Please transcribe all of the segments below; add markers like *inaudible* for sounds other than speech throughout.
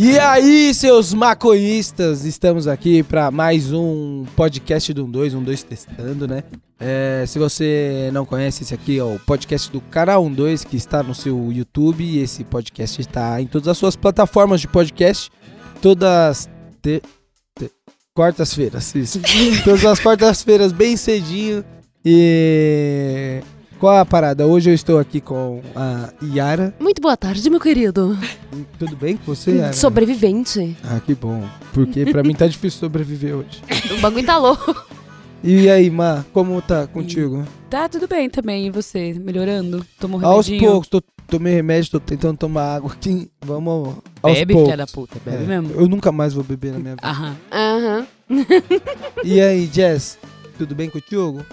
E aí, seus maconhistas, estamos aqui para mais um podcast do 12, um 2 testando, né? É, se você não conhece, esse aqui é o podcast do Canal 12, que está no seu YouTube. E esse podcast está em todas as suas plataformas de podcast, todas te, te, quartas-feiras, isso. *laughs* todas as quartas-feiras, bem cedinho. E qual é a parada? Hoje eu estou aqui com a Yara. Muito boa tarde, meu querido. Tudo bem com você, Yara? Sobrevivente. Ah, que bom. Porque pra mim tá difícil sobreviver hoje. *laughs* O bagulho tá louco. E aí, Má, como tá contigo? Tá tudo bem também. E você? Melhorando? Tomou Aos remedinho? poucos, tô, tomei remédio, tô tentando tomar água aqui. Vamos aos Bebe, poucos. filha da puta. Bebe É, mesmo. Eu nunca mais vou beber na minha vida. Aham. Aham. E aí, Jess, tudo bem contigo?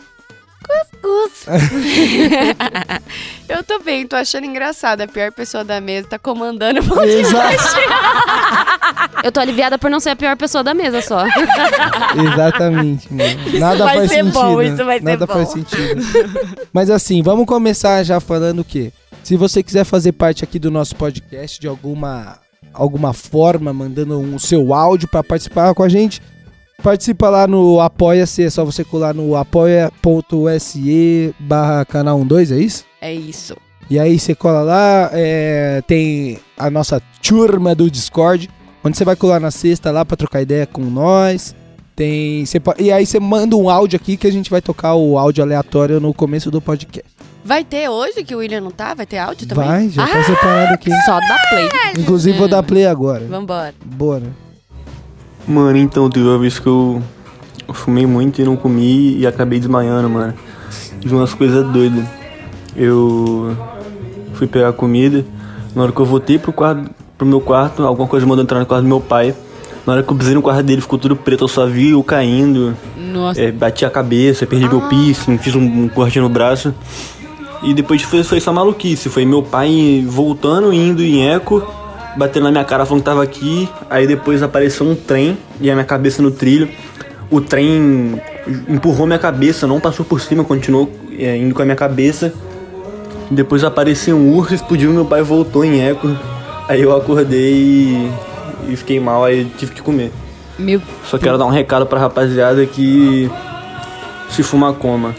*laughs* Eu tô bem, tô achando engraçado. A pior pessoa da mesa tá comandando. Exato. Eu tô aliviada por não ser a pior pessoa da mesa só. *laughs* Exatamente, mano. Nada vai faz ser sentido. bom, isso vai ser Nada bom. faz sentido. Mas assim, vamos começar já falando o quê? Se você quiser fazer parte aqui do nosso podcast de alguma alguma forma, mandando um seu áudio pra participar com a gente, participa lá no Apoia-se, é só você colar no apoia.se barra canal 12, é isso? É isso. E aí você cola lá, é, tem a nossa turma do Discord, onde você vai colar na sexta lá pra trocar ideia com nós. Tem, você e aí você manda um áudio aqui que a gente vai tocar o áudio aleatório no começo do podcast. Vai ter hoje que o William não tá? Vai ter áudio também? Vai, já tá separado aqui. Só dá play. Inclusive vou dar play agora. Vambora. Bora. Mano, então, teve uma vez que eu, fumei muito e não comi e acabei desmaiando, mano. Tive umas coisas doidas. Eu fui pegar comida. Na hora que eu voltei pro, quarto, pro meu quarto, alguma coisa mandou entrar no quarto do meu pai. Na hora que eu pisei no quarto dele, ficou tudo preto. Eu só vi eu caindo. Nossa. É, bati a cabeça, perdi meu piercing, fiz um, um corte no braço. E depois foi, foi essa maluquice. Foi meu pai voltando, indo em eco, batendo na minha cara falando que tava aqui. Aí depois apareceu um trem e a minha cabeça no trilho. O trem empurrou minha cabeça, não passou por cima, continuou é, indo com a minha cabeça. Depois apareceu um urso, explodiu, meu pai voltou em eco. Aí eu acordei e, e fiquei mal, aí tive que comer. Meu. Só quero dar um recado pra rapaziada que se fuma coma.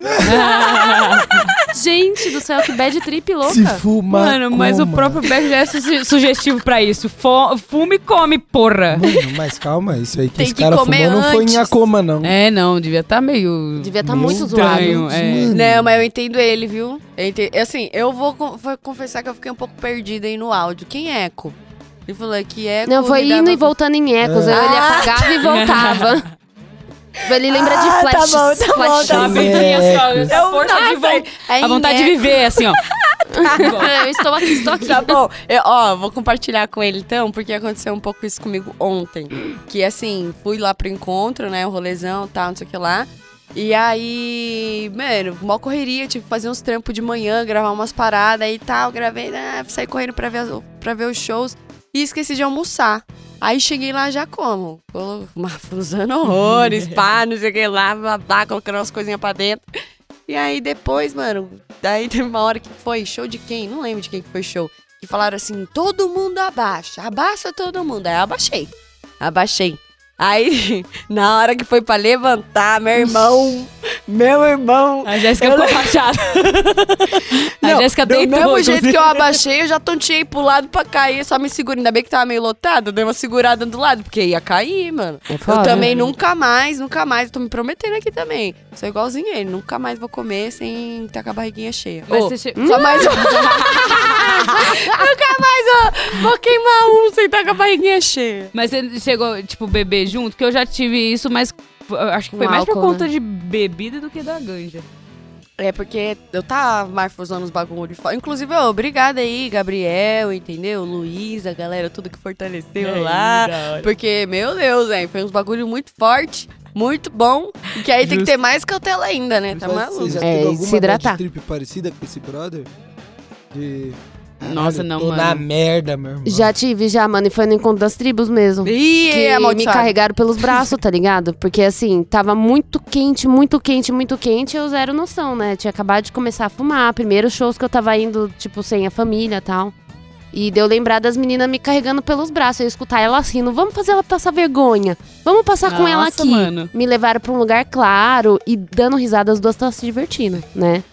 *laughs* Gente do céu, que bad trip louca. Se fuma. Mano, mas o próprio Beck já é su- sugestivo pra isso. Fo fume e come, porra. Mano, mas calma, isso aí que Tem esse que cara comer fumou não foi em. Acoma, não. É, não, devia estar meio. Devia estar Meu muito zoado. estranho. É. Não, mas eu entendo ele, viu? Eu entendo. Assim, eu vou, con- vou confessar que eu fiquei um pouco perdida aí no áudio. Quem é Eco? Ele falou que Eco. Não, foi indo dava- e voltando em ecos. É. Aí Ele Ah, apagava e voltava. *laughs* Ele lembra de Ah, tá flashes. bom, tá bom, tá Uma bom. vidinha só, É, a força de Nossa, vol- é A vontade de viver, assim, ó. *laughs* Eu estou aqui, estou aqui. Tá bom. Eu, ó, vou compartilhar com ele então, porque aconteceu um pouco isso comigo ontem. Que assim, fui lá pro encontro, né? O rolezão e tal, não sei o que lá. E aí, mano, mó correria, tive que fazer uns trampos de manhã, gravar umas paradas e tal. Gravei, né? Saí correndo pra ver, as- pra ver os shows e esqueci de almoçar. Aí cheguei lá já como? Usando horrores, *laughs* pá, não sei o que lá, blá, blá, colocando umas coisinhas pra dentro. E aí depois, mano, daí teve uma hora que foi show de quem? Não lembro de quem que foi show. Que falaram assim, todo mundo abaixa, abaixa todo mundo. Aí eu abaixei, abaixei. Aí, *laughs* na hora que foi pra levantar, meu irmão, meu irmão... A Jéssica Eu- ficou rachada. *laughs* A Jéssica do deitou. mesmo jeito que eu abaixei, eu já tonteei pro lado pra cair, só me segura. Ainda bem que tava meio lotado, eu dei uma segurada do lado, porque ia cair, mano. É Eu também nunca mais, nunca mais, eu tô me prometendo aqui também. Sou igualzinho ele, nunca mais vou comer sem estar com a barriguinha cheia. Mas Ô, você Só mais *laughs* um. nunca mais vou queimar um sem estar com a barriguinha cheia. Mas você chegou, tipo, beber junto? Que eu já tive isso, mas acho que foi Um mais por álcool, conta né? de bebida do que da ganja. É porque eu tava marfusando os bagulho fora. Inclusive, ó, obrigada aí, Gabriel, entendeu? Luísa, galera, tudo que fortaleceu lá. Porque, meu Deus, velho, foi uns bagulho muito forte, muito bom. E que aí tem que ter mais cautela ainda, né? Tá maluco? Você já É, teve alguma se hidratar. trip parecida com esse brother? De... Nossa, não, tô mano. na merda, meu irmão. Já tive, já, mano. E foi no encontro das tribos mesmo. Ih, que me amaldiçoado. carregaram pelos *laughs* braços, tá ligado? Porque assim, tava muito quente, muito quente, muito quente, eu zero noção, né? Tinha acabado de começar a fumar. Primeiros shows que eu tava indo, tipo, sem a família e tal. E deu lembrar das meninas me carregando pelos braços. Eu escutar elas rindo. Vamos fazer ela passar vergonha. Vamos passar com ela Nossa, aqui. mano. Me levaram pra um lugar claro e dando risada, as duas estavam se divertindo, né?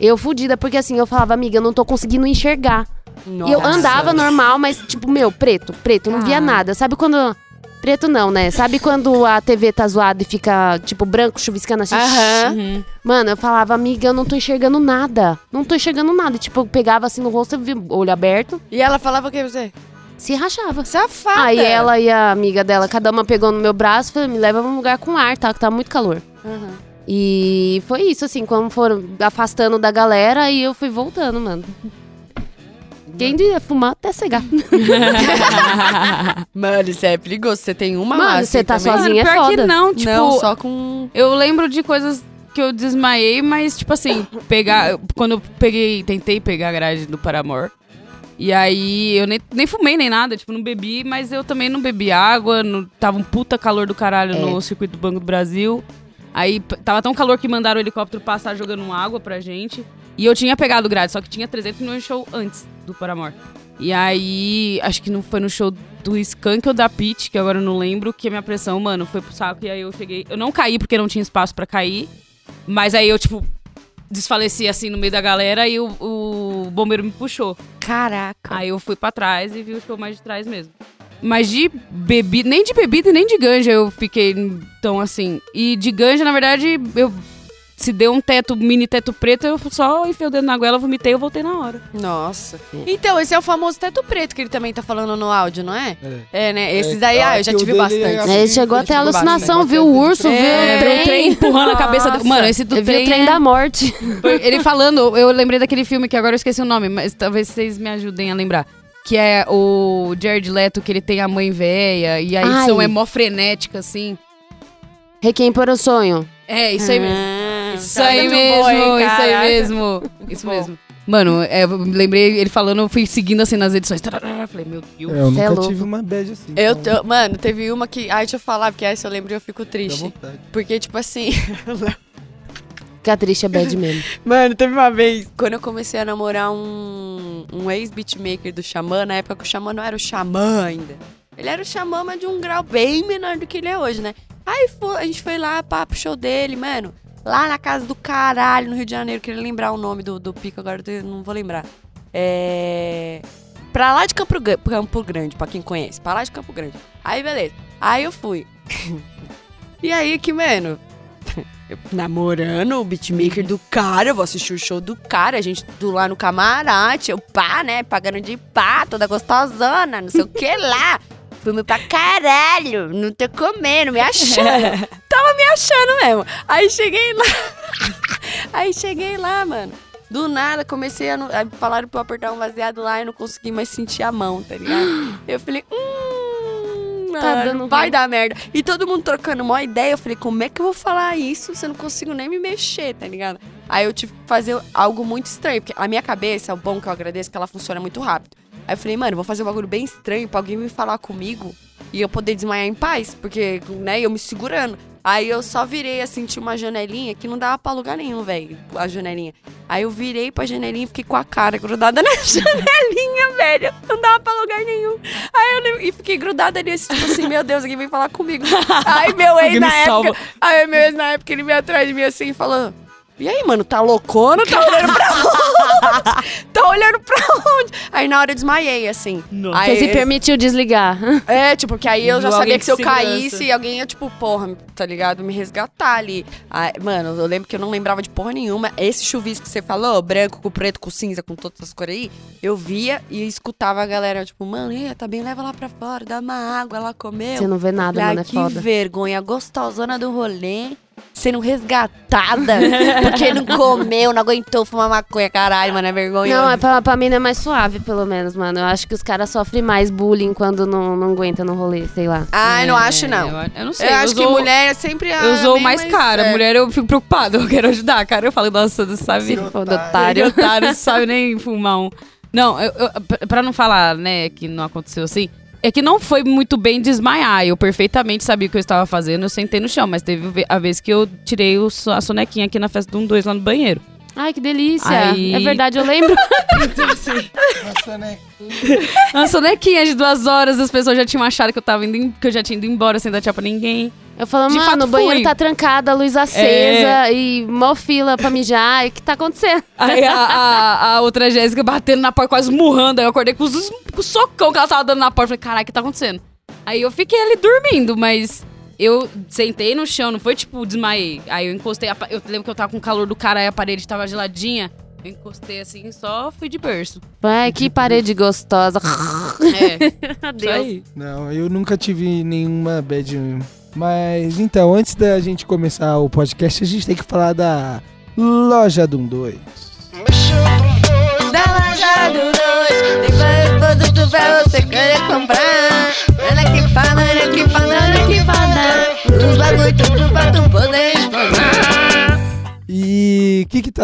Eu fudida, porque assim, eu falava, amiga, eu não tô conseguindo enxergar. E eu andava normal, mas tipo, meu, preto, preto, não via Ah. nada. Sabe quando. Preto não, né? Sabe quando a TV tá zoada e fica, tipo, branco, chuviscando assim? Aham. Uhum. Mano, eu falava, amiga, eu não tô enxergando nada. Não tô enxergando nada. E, tipo, eu pegava assim no rosto, eu via o olho aberto, E ela falava o que você? se rachava. Safada. Aí ela e a amiga dela, cada uma pegou no meu braço e falou, me leva pra um lugar com ar, tá? Que tá muito calor. Aham. E foi isso, assim, quando foram afastando da galera, e eu fui voltando, mano. Quem diria fumar até cegar. *laughs* Mano, isso é perigoso. Você tem uma Mano, você aí tá também. sozinha. Mano, é pior foda. que não, tipo, Não, só com... eu lembro de coisas que eu desmaiei, mas, tipo assim, pegar. Quando eu peguei, tentei pegar a grade do Paramore. E aí eu nem, nem fumei nem nada, tipo, não bebi, mas eu também não bebi água, não, tava um puta calor do caralho É. no circuito do Banco do Brasil. Aí tava tão calor que mandaram o helicóptero passar jogando água pra gente. E eu tinha pegado grade, só que tinha 300 milhões de show antes do Paramore. E aí, acho que não foi no show do Skank ou da Peach, que agora eu não lembro, que a minha pressão, mano, foi pro saco. E aí eu cheguei. Eu não caí porque não tinha espaço pra cair. Mas aí eu, tipo, desfaleci assim no meio da galera e o, o bombeiro me puxou. Caraca. Aí eu fui pra trás e vi o show mais de trás mesmo. Mas de bebida, nem de bebida e nem de ganja eu fiquei tão assim. E de ganja, na verdade, eu se deu um teto, mini teto preto, eu só enfiei o dedo na goela, vomitei e eu voltei na hora. Nossa. Então, esse é o famoso teto preto que ele também tá falando no áudio, não é? É. É, né? Esses É, daí, ah, eu já que o tive bastante. é assim, Ele chegou até a alucinação, bastante. viu o urso, É, viu É, o trem. trem empurrando a cabeça do. Mano, esse do Eu vi trem. o trem é- da morte. *laughs* Ele falando, eu lembrei daquele filme que agora eu esqueci o nome, mas talvez vocês me ajudem a lembrar. Que é o Jared Leto, que ele tem a mãe velha, e a Ai. edição é mó frenética, assim. Requiem por um sonho. É, isso aí mesmo. Ah, Isso tá aí mesmo, bom, hein, isso aí mesmo. Isso bom. mesmo. Mano, é, eu lembrei ele falando, eu fui seguindo assim nas edições. Falei, meu Deus. É, eu é nunca louco. tive uma bad assim. Eu, então, tô- mano, teve uma que. Ai, deixa eu falar, porque essa eu lembro e eu fico triste. Porque, tipo assim. *laughs* Fica triste é bad mesmo. *laughs* Mano, teve uma vez, quando eu comecei a namorar um, um ex-beatmaker do Xamã, na época que o Xamã não era o Xamã ainda. Ele era o Xamã, mas de um grau bem menor do que ele é hoje, né? Aí fo- a gente foi lá, pá, pro show dele, mano. Lá na casa do caralho, no Rio de Janeiro. Queria lembrar o nome do, do pico, agora eu não vou lembrar. É. Pra lá de Campo, Campo Grande, pra quem conhece. Pra lá de Campo Grande. Aí, beleza. Aí eu fui. *laughs* e aí que, mano, eu namorando o beatmaker do cara, eu vou assistir o show do cara, a gente do lá no camarote, eu pá, né, pagando de pá, toda gostosona, não sei o que lá. *laughs* Fui pra caralho, não tô comendo, me achando. *laughs* Tava me achando mesmo. Aí cheguei lá. *laughs* Aí cheguei lá, mano. Do nada, comecei a. não- Falaram pra eu apertar um baseado lá e não consegui mais sentir a mão, tá ligado? Eu falei, hum. Tá mano, dando vai ruim. dar merda. E todo mundo trocando uma ideia. Eu falei, como é que eu vou falar isso se eu não consigo nem me mexer, tá ligado? Aí eu tive que fazer algo muito estranho, porque a minha cabeça, o bom que eu agradeço, é que ela funciona muito rápido. Aí eu falei, mano, vou fazer um bagulho bem estranho pra alguém me falar comigo e eu poder desmaiar em paz, porque, né, eu me segurando. Aí eu só virei, assim, tinha uma janelinha que não dava pra lugar nenhum, velho, a janelinha. Aí eu virei pra janelinha e fiquei com a cara grudada *laughs* na janelinha, velho. Não dava pra lugar nenhum. Aí eu e fiquei grudada ali, assim, tipo assim, meu Deus, alguém vem falar comigo. *laughs* Aí meu ex na época. salva. Aí meu ex na época, ele veio atrás de mim assim e falou. E aí, mano, tá loucona? Tá olhando pra *laughs* onde? tá olhando pra onde? Aí na hora eu desmaiei, assim. Nossa. Aí, Você se permitiu desligar. é, tipo, porque aí eu já sabia que se eu segurança. caísse, alguém ia, tipo, porra, tá ligado? Me resgatar ali. Aí, mano, eu lembro que eu não lembrava de porra nenhuma. Esse chuvisco que você falou, branco com preto, com cinza, com todas as cores aí, eu via e escutava a galera, tipo, mano, Ih, tá bem, leva lá pra fora, dá uma água, ela comeu. Você não vê nada, Falei, mano, "Ai, é que foda. vergonha, gostosona do rolê, sendo resgatada, *laughs* porque não comeu, não aguentou fumar maconha, caralho, mano, é vergonha. Não, é pra, pra mim é mais suave, pelo menos, mano. Eu acho que os caras sofrem mais bullying quando não, não aguenta no rolê, sei lá. Ai, não É, acho, não. Eu, eu não sei. Eu eu acho que sou- mulher é sempre a Eu sou meio mais cara. é. Mulher, eu fico preocupada. *laughs* Eu quero ajudar, cara. Eu falo, nossa, não sabe. Otário. é otário, não sabe nem fumar um. Não, eu, eu- pra não falar, né, que não aconteceu assim, é que não foi muito bem desmaiar. Eu perfeitamente sabia o que eu estava fazendo, eu sentei no chão, mas teve ve- a vez que eu tirei a sonequinha aqui na festa do 1-2 lá no banheiro. Ai, que delícia. Aí- É verdade, eu lembro. Então, assim, Nossa, uma sonequinha de duas horas, as pessoas já tinham achado que eu tava indo, que eu já tinha ido embora sem dar tchau pra ninguém. Eu falo, De mano, o banheiro tá trancado, a luz acesa e mó fila pra mijar. E o que tá acontecendo? Aí a, a- a outra Jéssica batendo na porta, quase murrando. Aí eu acordei com os, com o socão que ela tava dando na porta. Falei, caralho, o que tá acontecendo? Aí eu fiquei ali dormindo, mas eu sentei no chão, não foi tipo desmaiei. Aí eu encostei, eu lembro que eu tava com calor do cara, aí a parede tava geladinha. Eu encostei assim, só fui de berço. Ai, que parede gostosa. É. *laughs* Adeus. Não, eu nunca tive nenhuma bad mas então, antes da gente começar o podcast, a gente tem que falar da Loja do 2. Da Loja Doom 2,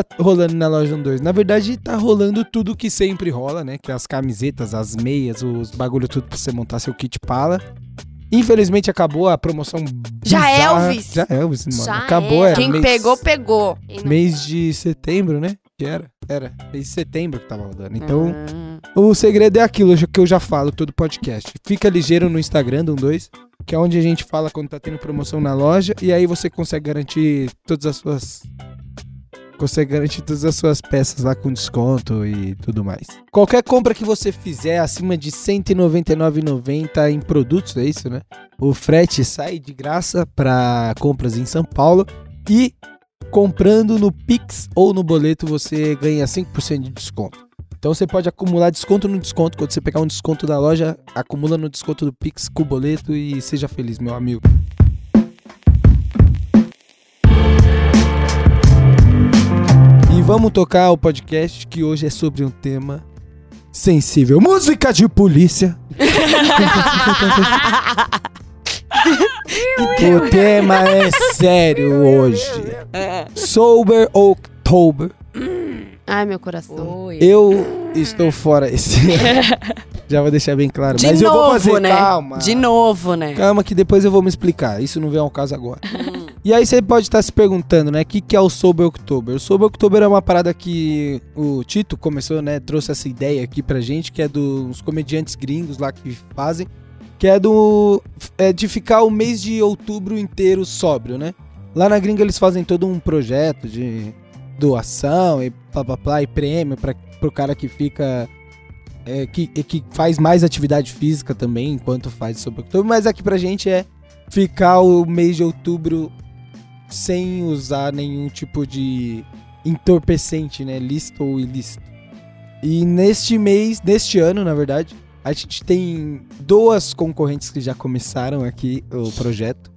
tá rolando na loja 2? Na verdade, tá rolando tudo que sempre rola, né? Que é as camisetas, as meias, os bagulho tudo pra você montar seu kit pala. Infelizmente acabou a promoção Já bizarra. Elvis. Já Elvis, mano. Já acabou, é. era Quem mês, pegou, pegou. mês de setembro, né? Que era? Era. Mês de setembro que tava rodando. Então, Hum. O segredo é aquilo que eu já falo todo podcast. Fica ligeiro no Instagram do 2, que é onde a gente fala quando tá tendo promoção na loja e aí você consegue garantir todas as suas consegue garantir todas as suas peças lá com desconto e tudo mais. Qualquer compra que você fizer acima de R$ 199,90 em produtos, é isso, né? O frete sai de graça para compras em São Paulo e comprando no Pix ou no boleto você ganha 5% de desconto. Então você pode acumular desconto no desconto. Quando você pegar um desconto da loja, acumula no desconto do Pix com o boleto e seja feliz, meu amigo. Vamos tocar o podcast que hoje é sobre um tema sensível. Música de polícia. *laughs* o tema é sério hoje. Sober October. Ai, meu coração. Oi. Eu estou fora esse *laughs* Já vou deixar bem claro. De Mas eu vou novo, fazer, né? calma. De novo, né? Calma que depois eu vou me explicar. Isso não vem ao caso agora. E aí você pode estar se perguntando, né? O que, que é o Sober October? O Sober October é uma parada que o Tito começou, né? Trouxe essa ideia aqui pra gente, que é dos comediantes gringos lá que fazem. Que é do. É de ficar o mês de outubro inteiro sóbrio, né? Lá na gringa eles fazem todo um projeto de doação e blá blá blá e prêmio para pro cara que fica é, que, que faz mais atividade física também enquanto faz sobre outubro, mas aqui pra gente é ficar o mês de outubro sem usar nenhum tipo de entorpecente, né, lícito ou ilícito. E neste mês, neste ano, na verdade, a gente tem duas concorrentes que já começaram aqui o projeto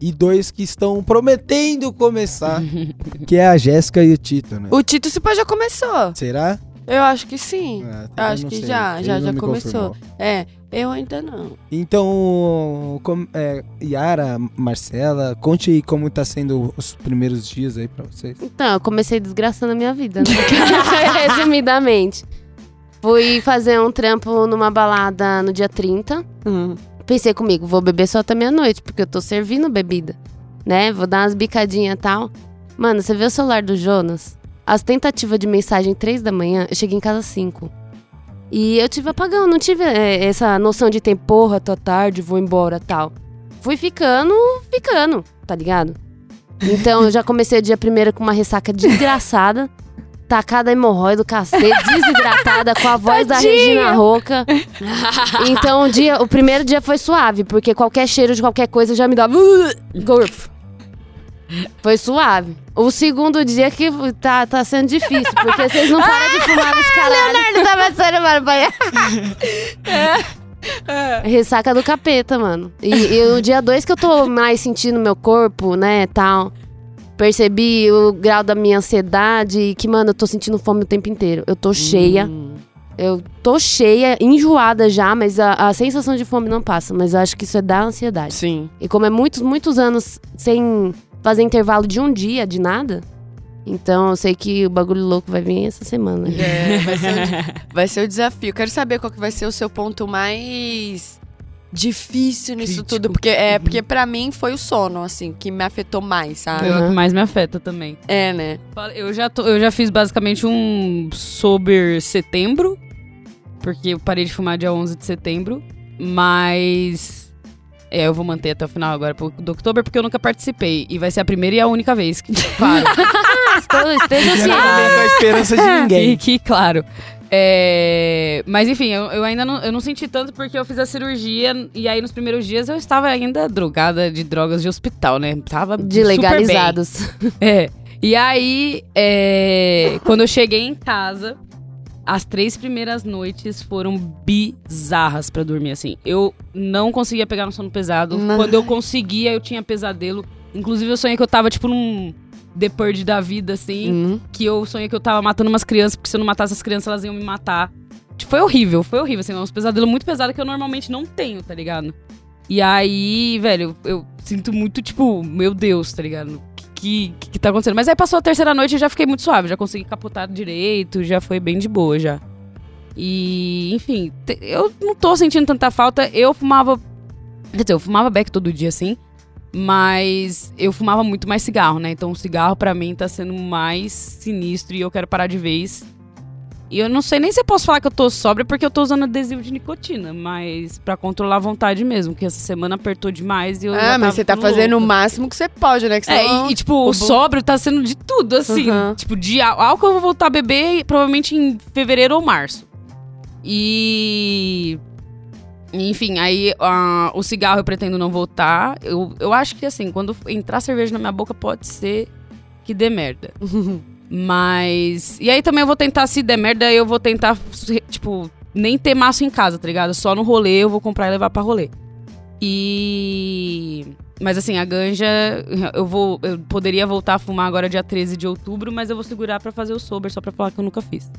e dois que estão prometendo começar, *laughs* que é a Jéssica e o Tito, né? O Tito se pá já começou. Será? Eu acho que sim. Ah, Eu acho que sei. já, Ele já, já me começou. confirmou. É, eu ainda não. Então, com, é, Yara, Marcela, conte aí como tá sendo os primeiros dias aí pra vocês. Então, eu comecei desgraçando a minha vida, né? *laughs* Resumidamente. Fui fazer um trampo numa balada no dia 30. Pensei comigo, vou beber só até meia-noite, porque eu tô servindo bebida, né? Vou dar umas bicadinhas e tal. Mano, você vê o celular do Jonas? As tentativas de mensagem 3 da manhã, eu cheguei em casa às 5. E eu tive apagão, não tive é, essa noção de tempo, porra, tô tarde, vou embora tal. Fui ficando, ficando, tá ligado? Então eu já comecei o dia primeiro com uma ressaca desgraçada. *laughs* Tacada hemorroide do cacete, desidratada, com a voz da. Regina Roca. Então o, dia, o primeiro dia foi suave, porque qualquer cheiro de qualquer coisa já me dava. *laughs* Gorfo. Foi suave. O segundo dia que tá, tá sendo difícil, porque vocês não param de fumar nesse *laughs* caralho. Leonardo tá passando para banhar. *laughs* Ressaca do capeta, mano. E, e o dia dois que eu tô mais sentindo meu corpo, né, tal. Percebi o grau da minha ansiedade e que, mano, eu tô sentindo fome o tempo inteiro. Eu tô cheia. Hum. Eu tô cheia, enjoada já, mas a, a sensação de fome não passa. Mas eu acho que isso é da ansiedade. Sim. E como é muitos, muitos anos sem fazer intervalo de um dia, de nada, então eu sei que o bagulho louco vai vir essa semana. É, vai, ser o, *laughs* vai ser o desafio. Quero saber qual que vai ser o seu ponto mais difícil nisso Crítico. tudo. Porque, é, porque pra mim foi o sono, assim, que me afetou mais, sabe? É o que mais me afeta também. É, né? Eu já, tô- eu já fiz basicamente um sober setembro, porque eu parei de fumar dia 11 de setembro, mas é, eu vou manter até o final agora pro- do outubro, porque eu nunca participei, e vai ser a primeira e a única vez que. *laughs* Estou- Esteja Não ciente. a esperança de ninguém. Fique *laughs* claro. É, mas enfim, eu, eu ainda não, eu não senti tanto porque eu fiz a cirurgia e aí nos primeiros dias eu estava ainda drogada de drogas de hospital, né? Tava De super bem. legalizados. É. E aí, é, quando eu cheguei em casa, as três primeiras noites foram bizarras pra dormir, assim. Eu não conseguia pegar no sono pesado. Mas- Quando eu conseguia, eu tinha pesadelo. Inclusive, eu sonhei que eu tava, tipo, num The Purge da vida, assim. Hum. Que eu sonhei que eu tava matando umas crianças, porque se eu não matasse as crianças, elas iam me matar. Tipo, Foi horrível, foi horrível, assim. Uns pesadelos muito pesados que eu normalmente não tenho, tá ligado? E aí, velho, eu, eu sinto muito, tipo, meu Deus, tá ligado? Que, que, tá acontecendo? Mas aí passou a terceira noite e já fiquei muito suave, já consegui capotar direito, já foi bem de boa já. E, enfim, eu não tô sentindo tanta falta. Eu fumava. Quer dizer, eu fumava beck todo dia, assim. Mas eu fumava muito mais cigarro, né? Então o cigarro pra mim tá sendo mais sinistro e eu quero parar de vez. E eu não sei nem se eu posso falar que eu tô sóbria porque eu tô usando adesivo de nicotina, mas pra controlar a vontade mesmo, que essa semana apertou demais e eu. Ah, mas você tá fazendo o máximo que você pode, né? Que É, e, e, tipo, o sóbrio tá sendo de tudo, assim. Uhum. Tipo, de álcool eu vou voltar a beber provavelmente em fevereiro ou março. E. Enfim, aí ah, o cigarro eu pretendo não voltar. Eu, eu acho que, assim, quando entrar cerveja na minha boca, pode ser que dê merda. *laughs* Mas. E aí também eu vou tentar, se der merda, eu vou tentar, tipo, nem ter maço em casa, tá ligado? Só no rolê eu vou comprar e levar pra rolê. E. Mas assim, a ganja, eu vou. Eu poderia voltar a fumar agora dia 13 de outubro, mas eu vou segurar pra fazer o sober, só pra falar que eu nunca fiz.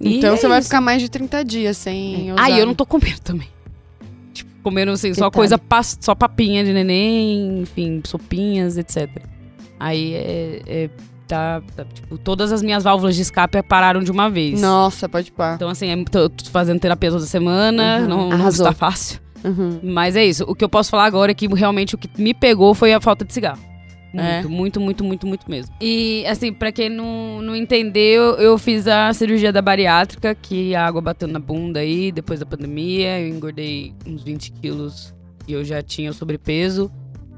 E Então é você vai isso. ficar mais de 30 dias sem usar. Ah, e eu não tô comendo também. Tipo, comendo assim, só Detalhe. coisa, pas- só papinha de neném, enfim, sopinhas, etc. Aí é. é- tá, tá, Tipo, todas as minhas válvulas de escape pararam de uma vez. Nossa, pode pá. Então, assim, é- tô fazendo terapia toda semana, Uhum, não, não está fácil. Uhum. Mas é isso. O que eu posso falar agora é que realmente o que me pegou foi a falta de cigarro. Muito, É. muito, muito, muito, muito mesmo. E, assim, pra quem não, não entendeu, eu fiz a cirurgia da bariátrica, que a água bateu na bunda aí, depois da pandemia. Eu engordei uns 20 quilos e eu já tinha o sobrepeso.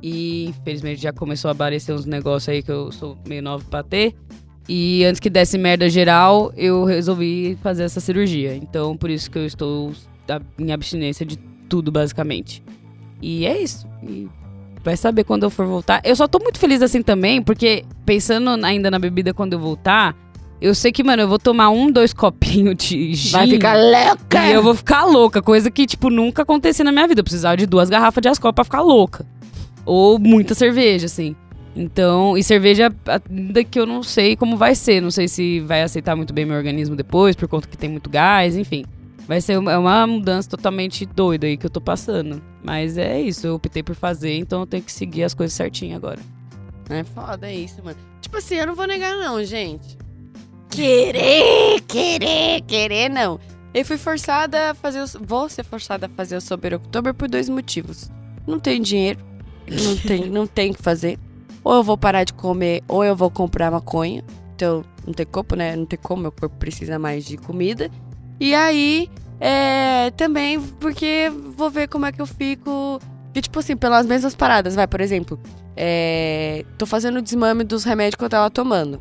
E, infelizmente, já começou a aparecer uns negócios aí que eu sou meio nova pra ter. E antes que desse merda geral, eu resolvi fazer essa cirurgia. Então, por isso que eu estou em abstinência de tudo, basicamente. E é isso. E vai saber quando eu for voltar. Eu só tô muito feliz assim também, porque pensando ainda na bebida quando eu voltar, eu sei que, mano, eu vou tomar um, dois copinhos de gin. Vai ficar louca. E eu vou ficar louca, coisa que, tipo, nunca acontecia na minha vida. Eu precisava de duas garrafas de Ascol pra ficar louca. Ou muita cerveja, assim. Então, e cerveja ainda que eu não sei como vai ser. Não sei se vai aceitar muito bem meu organismo depois, por conta que tem muito gás, enfim. Vai ser uma, é uma mudança totalmente doida aí que eu tô passando. Mas é isso, eu optei por fazer, então eu tenho que seguir as coisas certinho agora. É foda é isso, mano. Tipo assim, eu não vou negar não, gente. Querer, Querer, querer não. Eu fui forçada a fazer o... Vou ser forçada a fazer o Sober October por dois motivos. Não tenho dinheiro. Não tem, não tem o que fazer. Ou eu vou parar de comer, ou eu vou comprar maconha. Então, não tem como, né? Não tem como, meu corpo precisa mais de comida. E aí, é, também porque vou ver como é que eu fico. E, tipo assim, pelas mesmas paradas, vai, por exemplo, é, tô fazendo o desmame dos remédios que eu tava tomando.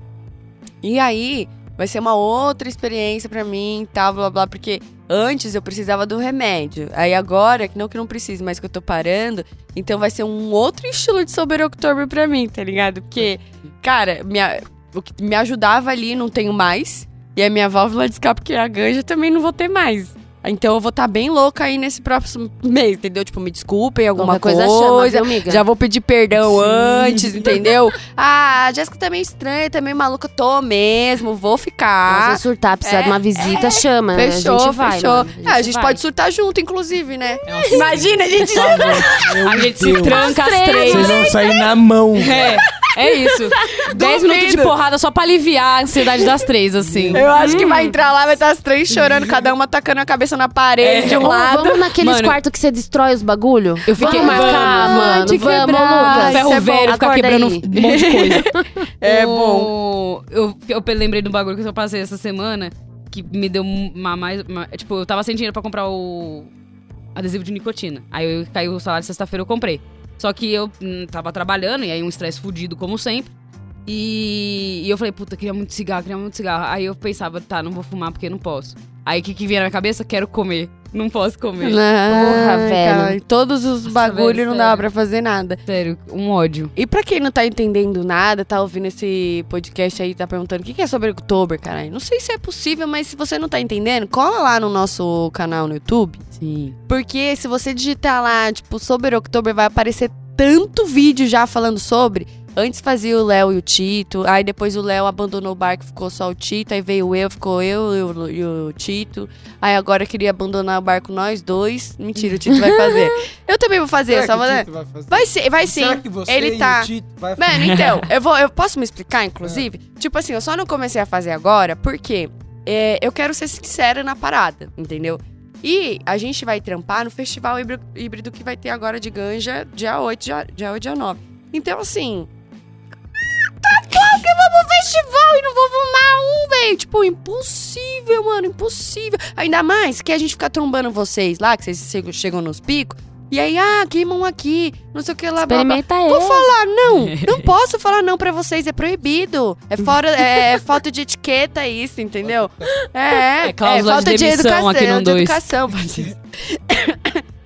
E aí, vai ser uma outra experiência pra mim, tal, blá, blá, porque antes eu precisava do remédio. Aí agora, que não que não preciso, mas que eu tô parando, então vai ser um outro estilo de Sober October pra mim, tá ligado? Porque, cara, minha, o que me ajudava ali não tenho mais. E a minha válvula de escape, que é a ganja, também não vou ter mais. Então eu vou estar bem louca aí nesse próximo mês, entendeu? Tipo, me desculpem alguma Qualquer coisa. coisa chama, viu? Já vou pedir perdão antes, entendeu? *laughs* Ah, a Jéssica tá meio estranha, tá meio maluca. Tô mesmo, vou Se ficar. você surtar, precisar de uma visita, chama. Ah, Fechou, a gente vai, fechou. mano. Ah, a gente vai. pode surtar junto, inclusive, né? Imagina, a gente. *laughs* A gente se tranca as As três. três. Vocês vão sair na mão. É, É isso. *laughs* 10 minutos de porrada só pra aliviar a ansiedade das três, assim. Eu acho que vai entrar lá, vai estar as três chorando, cada uma tacando a cabeça na parede de um Ou lado. vamos naqueles Mano. quartos que você destrói os bagulho? Eu fiquei- vamos marcar, Vamos, mano. de Vamos, quebrar. Lucas. ferro isso é velho, ficar Acorda quebrando aí. um monte de coisa. *laughs* É bom. Eu, eu lembrei do bagulho que eu passei essa semana, que me deu uma mais. uma- tipo, eu tava sem dinheiro pra comprar o adesivo de nicotina. Aí eu caiu o salário sexta-feira, eu comprei. Só que eu hum, tava trabalhando, e aí um estresse fudido, como sempre. E, e eu falei, puta, queria muito cigarro, queria muito cigarro. Aí eu pensava, tá, não vou fumar porque não posso. Aí o que, que vinha na minha cabeça? Quero comer. Não posso comer. Porra, Ai, velho. cara, todos os bagulho velho, não dava pra fazer nada. Sério, um ódio. E pra quem não tá entendendo nada, tá ouvindo esse podcast aí, tá perguntando o que que é sobre Oktober, caralho. Não sei se é possível, mas se você não tá entendendo, cola lá no nosso canal no YouTube. Sim. Porque se você digitar lá, tipo, sobre Oktober, vai aparecer tanto vídeo já falando sobre. Antes fazia o Léo e o Tito, aí depois o Léo abandonou o barco, ficou só o Tito, aí veio eu, ficou eu e o, e o Tito. Aí agora queria abandonar o barco nós dois. Mentira, o Tito vai fazer. *laughs* Eu também vou fazer, Será só vou... o Tito vai fazer? Vai ser, vai sim. Será que você Ele tá. o Tito vai Mano, então, eu vou. Eu posso me explicar, inclusive? Tipo assim, eu só não comecei a fazer agora porque é, eu quero ser sincera na parada, entendeu? E a gente vai trampar no festival híbrido, híbrido que vai ter agora de Ganja, dia 8, dia, dia 8, dia 9. Então, assim. Que eu vou pro festival e não vou fumar um, velho. Tipo, impossível, mano, impossível. Ainda mais que a gente fica trombando vocês lá, que vocês chegam- nos picos. E aí, ah, queimam aqui, não sei o que lá, blá, blá. Experimenta Vou falar não, *laughs* não posso falar não pra vocês, é proibido. É fora, é, falta de etiqueta isso, entendeu? É, É cláusula falta de demissão educação, aqui no de dois. educação. *coughs*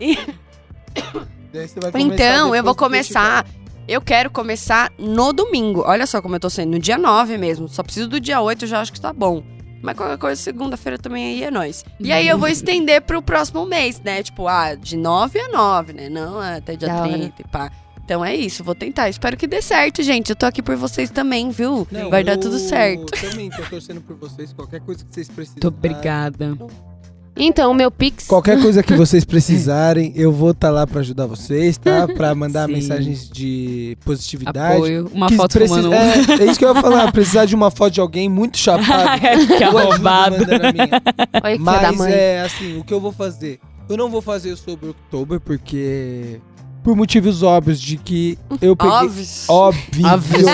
Daí você vai começar Então, eu vou começar. Eu quero começar no domingo. Olha só como eu tô sendo. No dia 9 mesmo. Só preciso do dia 8, eu já acho que tá bom. Mas qualquer coisa, segunda-feira também aí é nóis. E aí eu vou estender pro próximo mês, né? Tipo, ah, de 9 a 9, né? Não até dia Da hora. 30 e pá. Então é isso, vou tentar. Espero que dê certo, gente. Eu tô aqui por vocês também, viu? Não, Vai dar eu tudo certo. Também tô torcendo por vocês. Qualquer coisa que vocês precisarem. Muito obrigada. Então, meu Pix. Qualquer coisa que *laughs* vocês precisarem, eu vou estar lá pra ajudar vocês, tá? Pra mandar *laughs* Sim. mensagens de positividade. Apoio. Uma Que foto precisa- fumando é, é isso que eu ia falar. Precisar de uma foto de alguém muito chapado. *laughs* que eu ajudo arrombado. minha. Olha que Mas é assim, o que eu vou fazer? Eu não vou fazer sobre outubro porque por motivos óbvios de que eu peguei Óbvio. óbvios,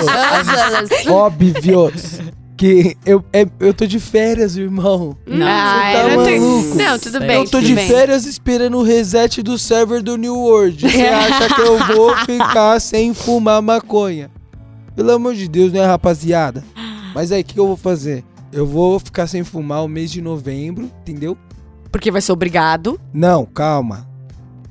óbvios que eu é, eu tô de férias, irmão. Não. Ah, Você tá eu não, maluco? não, tudo bem. eu tô tudo de bem. férias esperando o reset do server do New World. Você *laughs* acha que eu vou ficar sem fumar maconha? Pelo amor de Deus, né, rapaziada? Mas aí, o que, que eu vou fazer? Eu vou ficar sem fumar o mês de novembro, entendeu? Porque vai ser obrigado. Não, calma.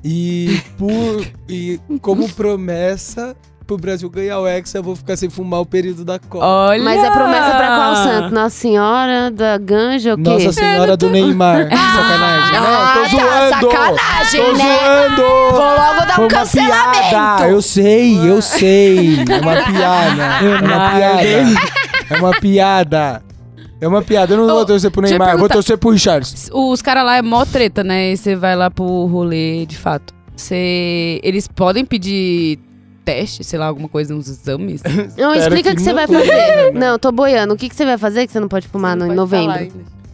E por e como promessa pro Brasil ganhar o Hexa, eu vou ficar sem fumar o período da Copa. Olha! Mas é promessa pra qual santo? Nossa Senhora da Ganja, o quê? Nossa Senhora do Neymar. *laughs* Sacanagem. Ah, Não, tô tá, zoando. sacanagem, tô né? zoando. Vou logo dar Foi um uma cancelamento. piada. Eu sei, eu sei. É uma piada. *laughs* É uma piada. É uma piada. É uma piada. Eu não vou torcer pro Neymar, vou torcer pro Richards. Os caras lá é mó treta, né? E você vai lá pro rolê de fato. Você... Eles podem pedir teste, sei lá, alguma coisa, uns exames? *laughs* Não, explica o que que você não. vai fazer. Não, tô boiando. O que, que você vai fazer que você não pode fumar no, em novembro?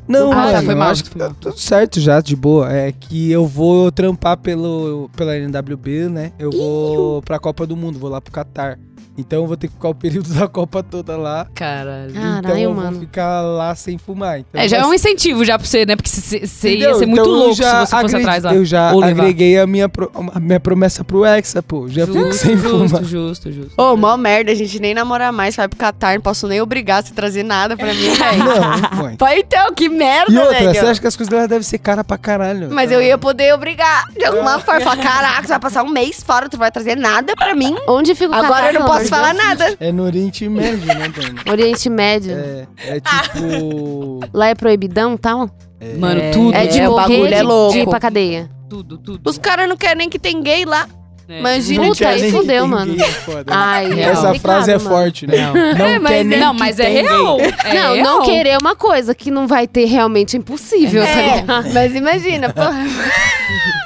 Não, Ah, tá, foi mal, acho que foi tá tudo certo já, de boa. É que eu vou trampar pelo, pela NWB, né? Eu vou pra Copa do Mundo, vou lá pro Catar. Então eu vou ter que ficar o período *laughs* da Copa toda lá. Caralho. Caralho, então eu mano. vou ficar lá sem fumar. Então É, já é vai um incentivo já pra você, né? Porque você ia ser muito Então louco já se você fosse agredi- atrás lá. Eu já agreguei a minha, pro- a minha promessa pro Hexa, pô. Já fico sem justo, fumar. justo, justo. Ô, mó merda, a gente nem namorar mais, vai pro Catar, não posso nem obrigar você a trazer nada pra mim, *laughs* velho. Não, mãe. Pô, então, que merda, E outra, velho. você acha que as coisas dela devem ser cara pra caralho? Mas Tá? eu ia poder obrigar de alguma forma. Falar, caraca, você vai passar um mês fora, tu vai trazer nada pra mim. Onde fica o Agora Catar, eu não pelo posso falar nada. É no Oriente Médio, né, Dani? *laughs* Oriente Médio. É, é tipo... *laughs* Lá é proibidão e tal? Mano, tudo. É de É, o morrer, bagulho de, é louco. de ir pra cadeia. Tudo, tudo. Os caras não querem nem que tem gay lá. É. Imagina. Puta, aí fudeu, mano. gay, é foda, né? Ai, Real. Essa frase é forte, né? Não. Não, É, mas quer é- nem Não, que mas é tem real. É não, real. não querer é uma coisa que não vai ter realmente é impossível, tá É, ligado? mas imagina, porra. *laughs*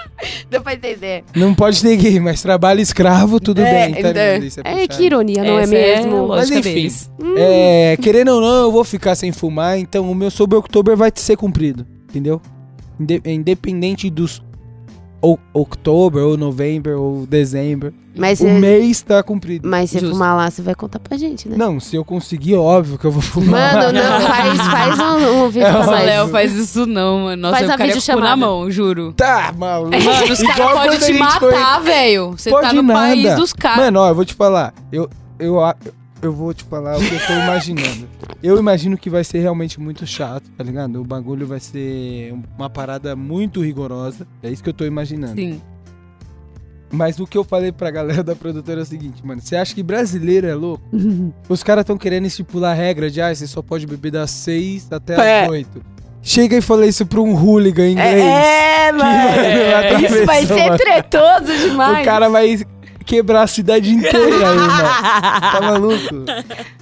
Deu pra entender. Não pode ter gay, mas trabalho escravo, tudo É, bem, tá é. ligado? Isso É, puxado. que ironia, não Essa é mesmo? Mas enfim. É, querendo ou não, eu vou ficar sem fumar, então o meu sobre outubro vai ser cumprido, entendeu? Inde- independente dos ou, outubro, ou novembro, ou dezembro, Mas o mês tá cumprido. mas se Justo. fumar lá, você vai contar pra gente, né? Não, se eu conseguir, óbvio que eu vou fumar. Mano, *laughs* não, faz, faz um, um *laughs* vídeo É, pra nós. Léo, faz isso não, mano. Nossa, Faz eu a ficaria com na mão, juro. Tá, maluco. Mano, os caras podem te matar, velho. Você tá Pode no nada. país dos caras. Mano, ó, eu vou te falar. Eu, eu, eu vou te falar o que eu tô imaginando. Eu imagino que vai ser realmente muito chato, tá ligado? O bagulho vai ser uma parada muito rigorosa. É isso que eu tô imaginando. Sim. Mas o que eu falei pra galera *laughs* da produtora é o seguinte, mano. Você acha que brasileiro é louco? *laughs* Os caras tão querendo estipular a regra de, ah, você só pode beber das 6 até É. as 8. Chega e fala isso pra um hooligan inglês. É, *laughs* mano. vai Isso vai ser mano. tretoso demais. O cara vai quebrar a cidade inteira *laughs* aí, mano. Tá maluco?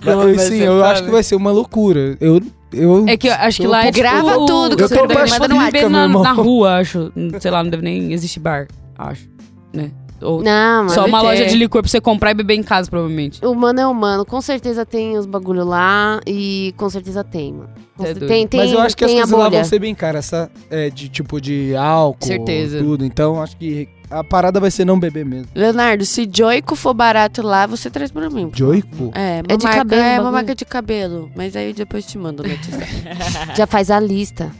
Não, Mas, vai sim, eu acho que vai ser uma loucura. Eu, eu É que eu acho que eu lá é tipo, Grava tudo que eu você baixo manda no beber na, na rua, acho. Sei lá, não deve nem existir bar, acho. Né? Ou Não, mas só uma vai loja ter. de licor pra você comprar e beber em casa, provavelmente. Humano é humano. Com certeza tem os bagulho lá e com certeza tem, mano. É tem, tem, Mas eu acho que as coisas lá vão ser bem caras, essa, é, de tipo de álcool, Certeza. tudo. Então acho que a parada vai ser não beber mesmo. Leonardo, se Joico for barato lá, você traz pra mim. Joico? É, uma É de marca, cabelo, É, uma marca de cabelo. Mas aí depois te mando notícia. *laughs* Já faz a lista.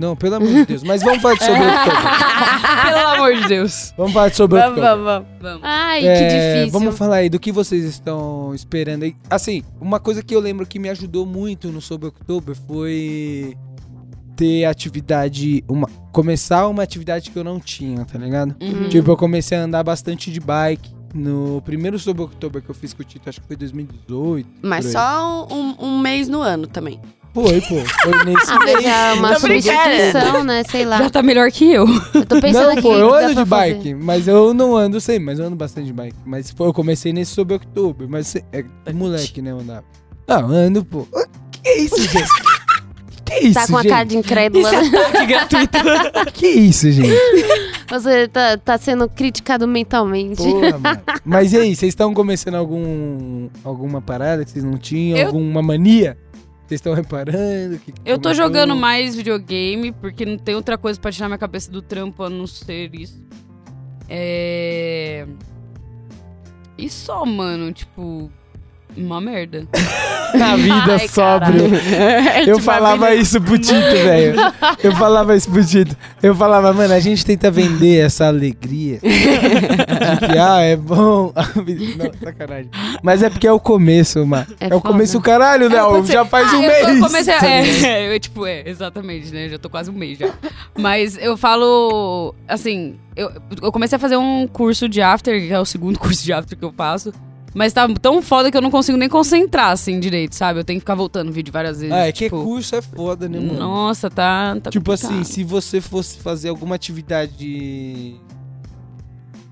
Não, pelo amor de Deus. Mas vamos falar sobre *laughs* outubro. Pelo amor de Deus. Vamos falar de sobre vamos, outubro. vamos, vamos. Vamos. Ai, É, que difícil. Vamos falar aí do que vocês estão esperando aí. Assim, uma coisa que eu lembro que me ajudou muito no Sobre Outubro foi ter atividade, uma, começar uma atividade que eu não tinha, tá ligado? Uhum. Tipo, eu comecei a andar bastante de bike. No primeiro Sobre Outubro que eu fiz com o Tito, acho que foi 2018. Mas só um, um mês no ano também. Foi, pô. Foi *laughs* nesse Ah, mas é uma Tô brincando. substituição, né? Sei lá. Já tá melhor que eu. Eu tô pensando Não, aqui. pô, eu ando de fazer. bike, mas eu não ando sempre, mas eu ando bastante de bike. Mas foi, eu comecei nesse sobre outubro, mas cê- é moleque, né, eu andava. Não, ando, pô. Que é isso, gente? Que isso, Tá com a gente? cara de incrédula. né? Que gratuito. *laughs* Que isso, gente? Você tá, tá sendo criticado mentalmente. Porra, mano. *laughs* Mas e aí, vocês estão começando algum alguma parada que vocês não tinham? Eu- Alguma mania? Vocês estão reparando? Que Eu tô começou? jogando mais videogame, porque não tem outra coisa pra tirar minha cabeça do trampo a não ser isso. É. E só, mano, tipo. Uma merda. *laughs* Na vida Ai, sóbrio. *laughs* Eu Tipo, falava vida- isso pro Tito, velho. Eu falava isso pro Tito. Eu falava, mano, a gente tenta vender essa alegria. *laughs* De que, ah, é bom. Não, sacanagem. Mas é porque é o começo, mano. É, É o começo do caralho, Léo. pode ser. já faz Ah, um eu mês. comecei a- tá ligado? é, eu, tipo, é, exatamente, né? Já tô quase um mês já. Mas eu falo, assim, eu, eu comecei a fazer um curso de after, que é o segundo curso de after que eu faço. Mas tá tão foda que eu não consigo nem concentrar, assim, direito, sabe? Eu tenho que ficar voltando o vídeo várias vezes. Ah, é que tipo, curso é foda, né, mano? Nossa, tá. tá tipo complicado. assim, se você fosse fazer alguma atividade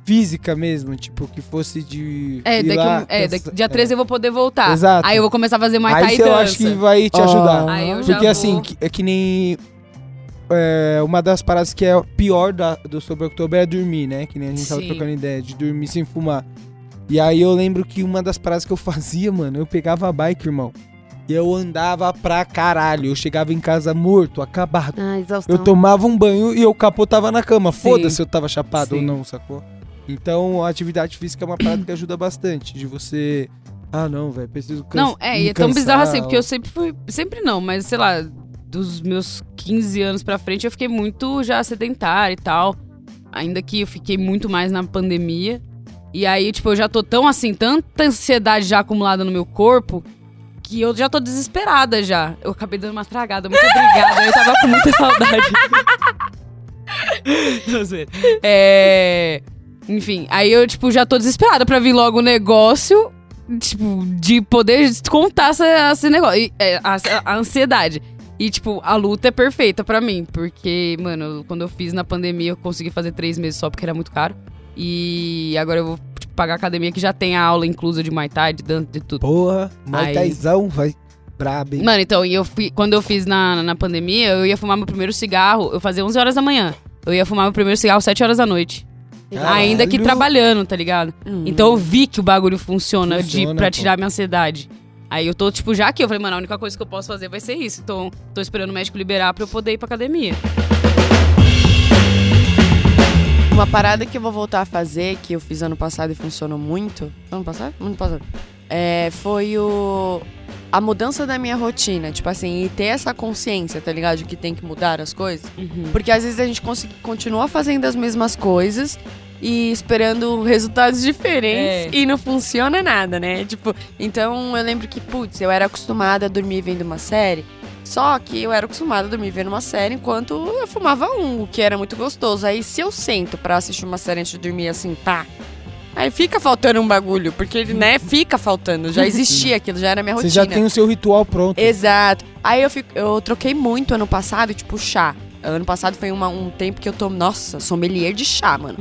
física mesmo, tipo, que fosse de. É, daqui, lá, é, daqui- dia 13 eu vou poder voltar. Exato. Aí eu vou começar a fazer Thai Aí eu acho que vai te ajudar. Aí eu já Porque assim, vou- que- é que nem. é, uma das paradas que é pior da- do Sobre Outubro é dormir, né? Que nem a gente tava Sim. trocando ideia, de dormir sem fumar. E aí eu lembro que uma das paradas que eu *laughs* fazia, mano, eu pegava a bike, irmão. E eu andava pra caralho. Eu chegava em casa morto, acabado. Ah, exaustão. Eu tomava um banho e eu capotava na cama. Foda-se se eu tava chapado ou Sim. não, sacou? Então a atividade física é uma parada que ajuda bastante. De você. Ah, não, velho, preciso cansa- Não, é, e é tão cansar, bizarro assim, porque ou- eu sempre fui. Sempre não, mas sei lá, dos meus 15 anos pra frente eu fiquei muito já sedentária e tal. Ainda que eu fiquei muito mais na pandemia. E aí, tipo, eu já tô tão assim, tanta ansiedade já acumulada no meu corpo. Que eu já tô desesperada já. Eu acabei dando uma tragada, muito obrigada. Eu tava com muita saudade. *laughs* É. Enfim, aí eu, tipo, já tô desesperada pra vir logo o negócio tipo, de poder descontar essa, esse negócio, e, é, a, a ansiedade. E, tipo, a luta é perfeita pra mim, porque, mano, quando eu fiz na pandemia, eu consegui fazer três meses só porque era muito caro. E agora eu vou tipo, pagar a academia que já tem a aula inclusa de Muay Thai, de dança, de tudo. Porra, Muay Aí- Thaizão, vai brabo, hein? Mano, então, e eu fui, quando eu fiz na, na pandemia, eu ia fumar meu primeiro cigarro, eu fazia 11 horas da manhã. eu ia fumar meu primeiro cigarro às 7 horas da noite. Caralho. Ainda que trabalhando, tá ligado? Hum. Então eu vi que o bagulho funciona, de, Funciona, pra pô. tirar minha ansiedade. Aí eu tô, tipo, já aqui, eu falei, mano, a única coisa que eu posso fazer vai ser isso. Então, tô esperando o médico liberar pra eu poder ir pra academia. Uma parada que eu vou voltar a fazer, que eu fiz ano passado e funcionou muito. Ano passado? Ano passado. É, foi o. A mudança da minha rotina. Tipo assim, e ter essa consciência, tá ligado? De que tem que mudar as coisas. Porque às vezes a gente continua fazendo as mesmas coisas e esperando resultados diferentes É. e não funciona nada, né? Tipo, então eu lembro que, putz, eu era acostumada a dormir vendo uma série. Só que eu era acostumada a dormir vendo uma série enquanto eu fumava um, o que era muito gostoso. Aí se eu sento pra assistir uma série antes de dormir assim, pá. Aí fica faltando um bagulho, porque, né, fica faltando. Já existia aquilo, já era minha Você rotina. já tem o seu ritual pronto. Exato. Aí eu, fico, eu troquei muito ano passado, tipo, chá. Ano passado foi uma- um tempo que eu tô, nossa, sommelier de chá, mano.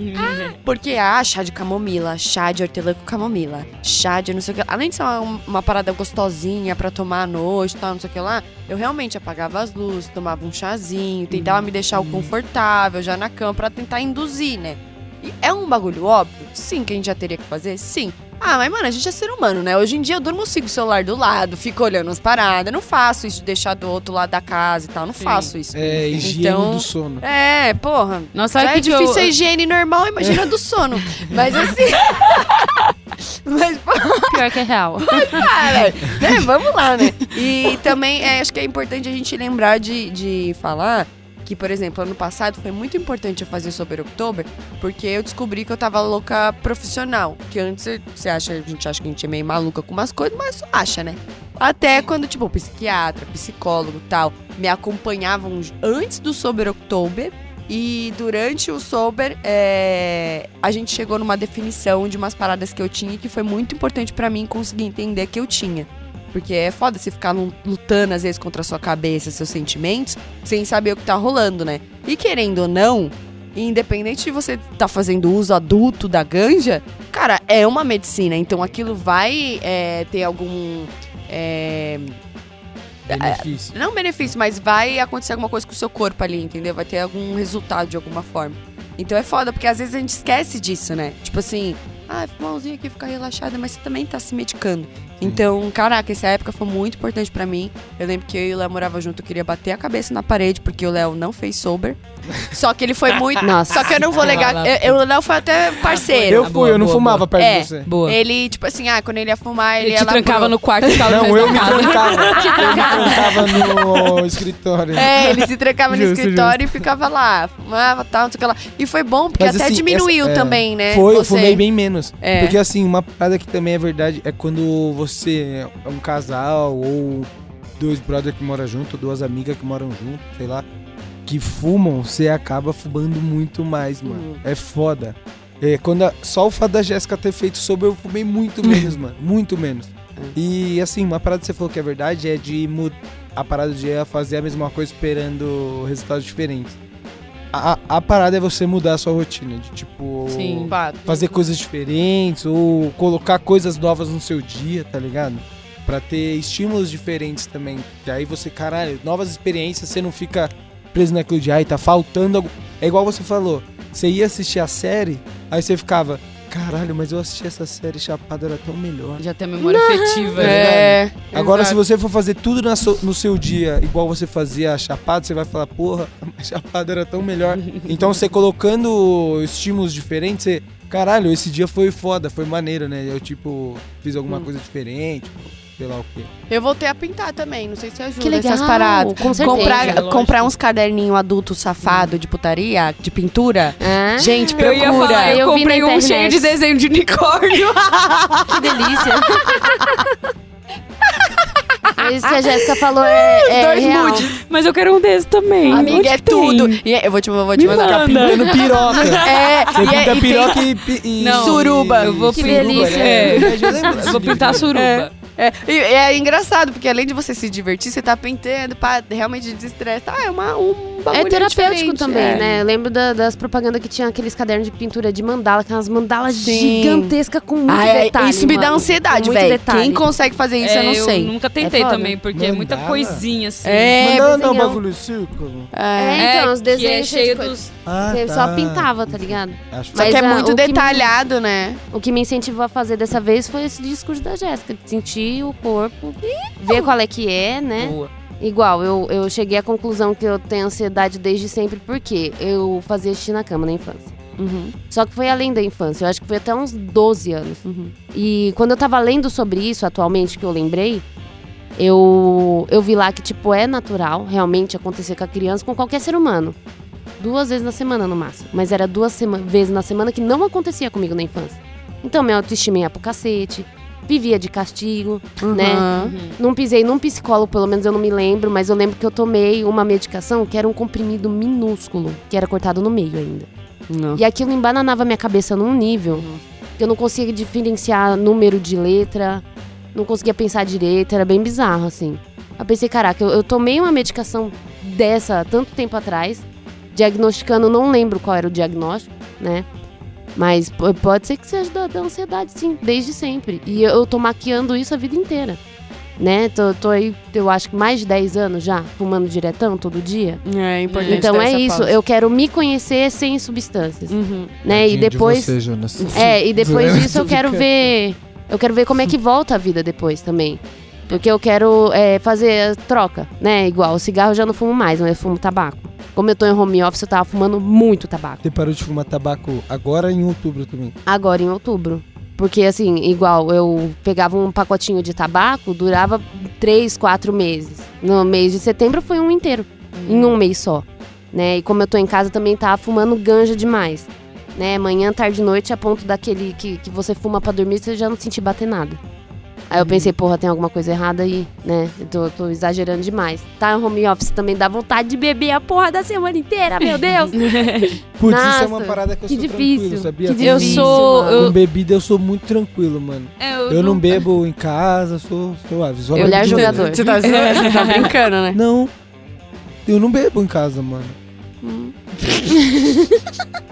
Porque, ah, chá de camomila, chá de hortelã com camomila, chá de não sei o que. Além de ser uma, uma parada gostosinha pra tomar à noite e tal, não sei o que lá, eu realmente apagava as luzes, tomava um chazinho, tentava me deixar o confortável já na cama pra tentar induzir, né? E é um bagulho óbvio? Sim, que a gente já teria que fazer? Sim. Ah, mas mano, a gente é ser humano, né? Hoje em dia eu durmo sigo o celular do lado, fico olhando as paradas. Não faço isso de deixar do outro lado da casa e tal. Não Sim. faço isso. É, higiene Então- do sono. É, porra. Nossa, Já sabe é o que difícil eu... a higiene normal, imagina do sono. *laughs* Mas assim. *laughs* mas, Pior que é real. *laughs* cara, né, vamos lá, né? E também é, acho que é importante a gente lembrar de, de falar que, por exemplo, ano passado foi muito importante eu fazer Sober October, porque eu descobri que eu tava louca profissional. Que antes você acha, a gente acha que a gente é meio maluca com umas coisas, mas acha, né? Até quando, tipo, psiquiatra, psicólogo tal, me acompanhavam antes do Sober October. E durante o Sober, é, a gente chegou numa definição de umas paradas que eu tinha que foi muito importante pra mim conseguir entender que eu tinha. Porque é foda você ficar lu- lutando, às vezes, contra a sua cabeça, seus sentimentos, sem saber o que tá rolando, né? E querendo ou não, independente de você tá fazendo uso adulto da ganja, cara, é uma medicina. Então aquilo vai é, ter algum. é, Benefício. não benefício, mas vai acontecer alguma coisa com o seu corpo ali, entendeu? Vai ter algum resultado de alguma forma. Então é foda, porque às vezes a gente esquece disso, né? Tipo assim, ah, umzinho aqui, ficar relaxada, mas você também tá se medicando. Então, caraca, essa época foi muito importante pra mim. Eu lembro que eu e o Léo morava junto, eu queria bater a cabeça na parede, porque o Léo não fez sober. *laughs* Só que ele foi muito. Nossa. Só que eu não vou legal. eu- eu- O Léo foi até parceiro. Eu Ah, fui, boa, eu não boa, fumava perto É. de você. Boa. Ele, tipo assim, ah, quando ele ia fumar, ele, Ele ia te lá trancava pro- no quarto e ficava Não, *laughs* eu me trancava. Eu me trancava no escritório. É, ele se trancava no Justo, escritório e ficava lá, fumava tal, não sei o que lá. E foi bom, porque Mas, até assim, diminuiu essa- é, também, né? Foi, eu você. fumei bem menos. É. Porque assim, uma parada que também é verdade é quando você é um casal ou dois brothers que moram junto, duas amigas que moram junto, sei lá, que fumam, você acaba fumando muito mais, mano. Uhum. É foda. É, quando a- só o fato da Jéssica ter feito sobre, eu fumei muito menos, mano. Muito menos. E assim, uma parada que você falou que é verdade é de a parada de fazer a mesma coisa esperando resultados diferentes. A, a- parada é você mudar a sua rotina, de tipo Sim. Fazer coisas diferentes ou colocar coisas novas no seu dia, tá ligado? Pra ter estímulos diferentes também. Que aí você, caralho, novas experiências, você não fica preso naquilo de ai, tá faltando algo. É igual você falou, você ia assistir a série, aí você ficava, caralho, mas eu assisti essa série chapada, era tão melhor. Já tem a memória afetiva, né? É. Agora, se exato. você for fazer tudo na so- no seu dia igual você fazia a chapada, você vai falar, porra, a chapada era tão melhor. *laughs* então, você colocando estímulos diferentes, você. Caralho, esse dia foi foda, foi maneiro, né? Eu, tipo, fiz alguma Hum. coisa diferente, sei lá o quê. Eu voltei a pintar também, não sei se ajuda Que legal. essas paradas. Com certeza. Comprar, comprar uns caderninhos adulto safado de putaria, de pintura. Ah, Gente, Eu ia procura. falar, eu, Eu comprei um cheio de desenho de unicórnio. *laughs* que delícia. É Isso que a Jéssica falou é, é Dois real. moods. Mas eu quero um desse também. Amiga, Onde é tem? tudo. E é- eu vou te, eu vou te Me mandar. manda. Pintando piroca. É, Você e, é, pinta e tem- piroca e, pi- e. Não, Suruba. eu vou e Que suruba, delícia. né? É. Eu vou pintar suruba. É, e- é engraçado, porque além de você se divertir, você tá pintando pra realmente desestressar. Ah, é uma, um É bagulho terapêutico diferente, também, é. né? Eu lembro da- das propagandas que tinha aqueles cadernos de pintura de mandala, aquelas mandalas Sim. gigantescas com muito Ah, é, detalhe. isso me dá mano. ansiedade, Muito velho. detalhe. Quem consegue fazer isso, eu É, não sei. nunca tentei É também, porque é muita Mandala? coisinha assim. É, Mandala não é um bagulho círculo? É, então, os que é desenhos cheio de coisa. dos. Ah, Você tá. só pintava, tá ligado? Acho Só Mas, que é muito detalhado, né? O que me incentivou a fazer dessa vez foi esse discurso da Jéssica, de sentir o corpo, ver qual é que é, né? Boa. Igual, eu, eu cheguei à conclusão que eu tenho ansiedade desde sempre, porque eu fazia xixi na cama na infância. Uhum, Só que foi além da infância, eu acho que foi até uns 12 anos. uhum. E quando eu tava lendo sobre isso atualmente, que eu lembrei, eu, eu vi lá que, tipo, é natural realmente acontecer com a criança, com qualquer ser humano. Duas vezes na semana, no máximo. Mas era duas vezes na semana que não acontecia comigo na infância. Então, minha autoestima ia pro cacete, vivia de castigo, né? Uhum. Não pisei num psicólogo, pelo menos eu não me lembro, mas eu lembro que eu tomei uma medicação que era um comprimido minúsculo, que era cortado no meio ainda. Não. E aquilo embananava minha cabeça num nível que eu não conseguia diferenciar número de letra, não conseguia pensar direito, era bem bizarro, assim. Eu pensei, caraca, eu, eu tomei uma medicação dessa tanto tempo atrás, diagnosticando, não lembro qual era o diagnóstico, né? Mas pode ser que seja da, da ansiedade, sim, desde sempre. E eu, tô maquiando isso a vida inteira. Né? Tô, tô aí, eu acho que mais de 10 anos já, fumando diretão todo dia. É importante Então é essa isso, pausa. eu quero me conhecer sem substâncias. Uhum. Né? E Tadinho de depois. você, Jonas. *laughs* É, e depois disso eu quero ver. Eu quero ver como é que volta a vida depois também. Porque eu quero é, fazer a troca, né? Igual, o cigarro eu já não fumo mais, mas eu fumo tabaco. Como eu tô em home office, eu tava fumando muito tabaco. Você parou de fumar tabaco agora em outubro também. Agora em outubro. Porque, assim, igual, eu pegava um pacotinho de tabaco, durava três, quatro meses. No mês de setembro foi um inteiro. Em um mês só. Né? E como eu tô em casa, também tava fumando ganja demais. Né? Manhã, tarde e noite, a ponto daquele que, que você fuma pra dormir, você já não sentir bater nada. Aí eu pensei, porra, tem alguma coisa errada aí, né? Eu tô, tô exagerando demais. Tá em home office também dá vontade de beber a porra da semana inteira, meu Deus! *laughs* Putz, isso é uma Nossa, parada que eu que sou difícil, tranquilo, sabia? que Eu difícil, sou. mano. Com Eu, bebida eu sou muito tranquilo, mano. é, Eu não bebo em casa, sou Mulher bebo de jogador. Você tá, você tá *laughs* brincando, né? Não. Eu não bebo em casa, mano.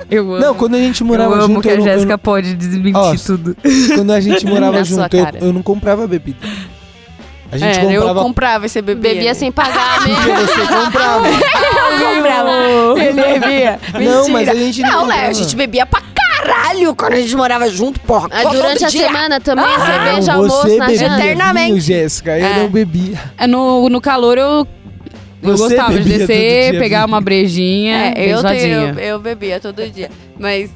Eu amo. Não, quando a gente eu morava amo junto, que eu a não, eu Jéssica pode desmentir Ó, tudo. não- quando a gente *laughs* morava Na sua junto, eu, cara. eu não comprava bebida. A gente É, eu comprava comprava e você bebia. Bebia sem pagar porque mesmo. você *laughs* comprava. Eu comprava. *laughs* Ele bebia. Não, mas a gente não Não, Léo, comprava. a gente bebia pra caralho quando a gente morava junto, porra. Ah, todo durante a dia. semana também, Não, cerveja, você almoço na bebia janta. Eternamente. Jéssica. Eu É. não bebia. É, no, no calor eu. Eu Você gostava de descer, dia, pegar uma brejinha, É, eu, tenho, zoadinha. eu bebia todo dia. Mas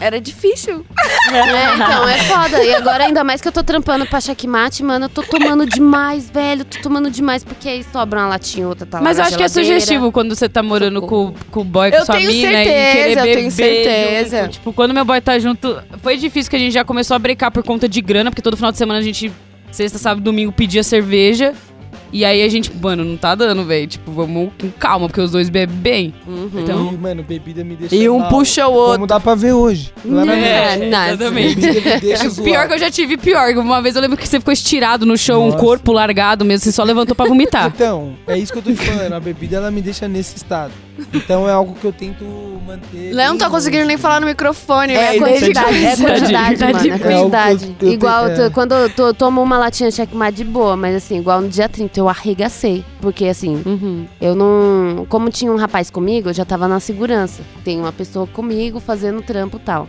era difícil. É, então, é foda. E agora, ainda mais que eu tô trampando pra checkmate, mano, eu tô tomando demais, velho. Tô tomando demais, porque aí sobra uma latinha, outra tá lá Mas na eu acho que é geladeira. sugestivo quando você tá morando com, Socorro. com o boy, com Eu sua mina e certeza, querer eu beber tenho certeza. junto. Tipo, quando meu boy tá junto, foi difícil que a gente já começou a brecar por conta de grana, porque todo final de semana a gente, sexta, sábado, domingo, pedia cerveja. E aí a gente, mano, não tá dando, velho. Tipo, vamos com calma, porque os dois bebem bem. Então, E, mano, bebida me deixa E um mal. puxa o outro. Como dá pra ver hoje. claramente. É, nossa. exatamente. Bebida me deixa *laughs* É zoado. pior que eu já tive pior. Uma vez eu lembro que você ficou estirado no chão, um Nossa. corpo largado mesmo, você só levantou pra vomitar. *laughs* Então, é isso que eu tô te falando. A bebida, ela me deixa nesse estado. Então é algo que eu tento manter. Léo não tá conseguindo nem falar no microfone, É velho. quantidade, é quantidade, Tá mano, é difícil. quantidade. É eu- eu igual, eu é. quando eu tô- tomo uma latinha de checkmate de boa, mas assim, igual no dia 30, eu arregacei. Porque assim, Uhum. eu não... Como tinha um rapaz comigo, eu já tava na segurança. Tem uma pessoa comigo fazendo trampo e tal.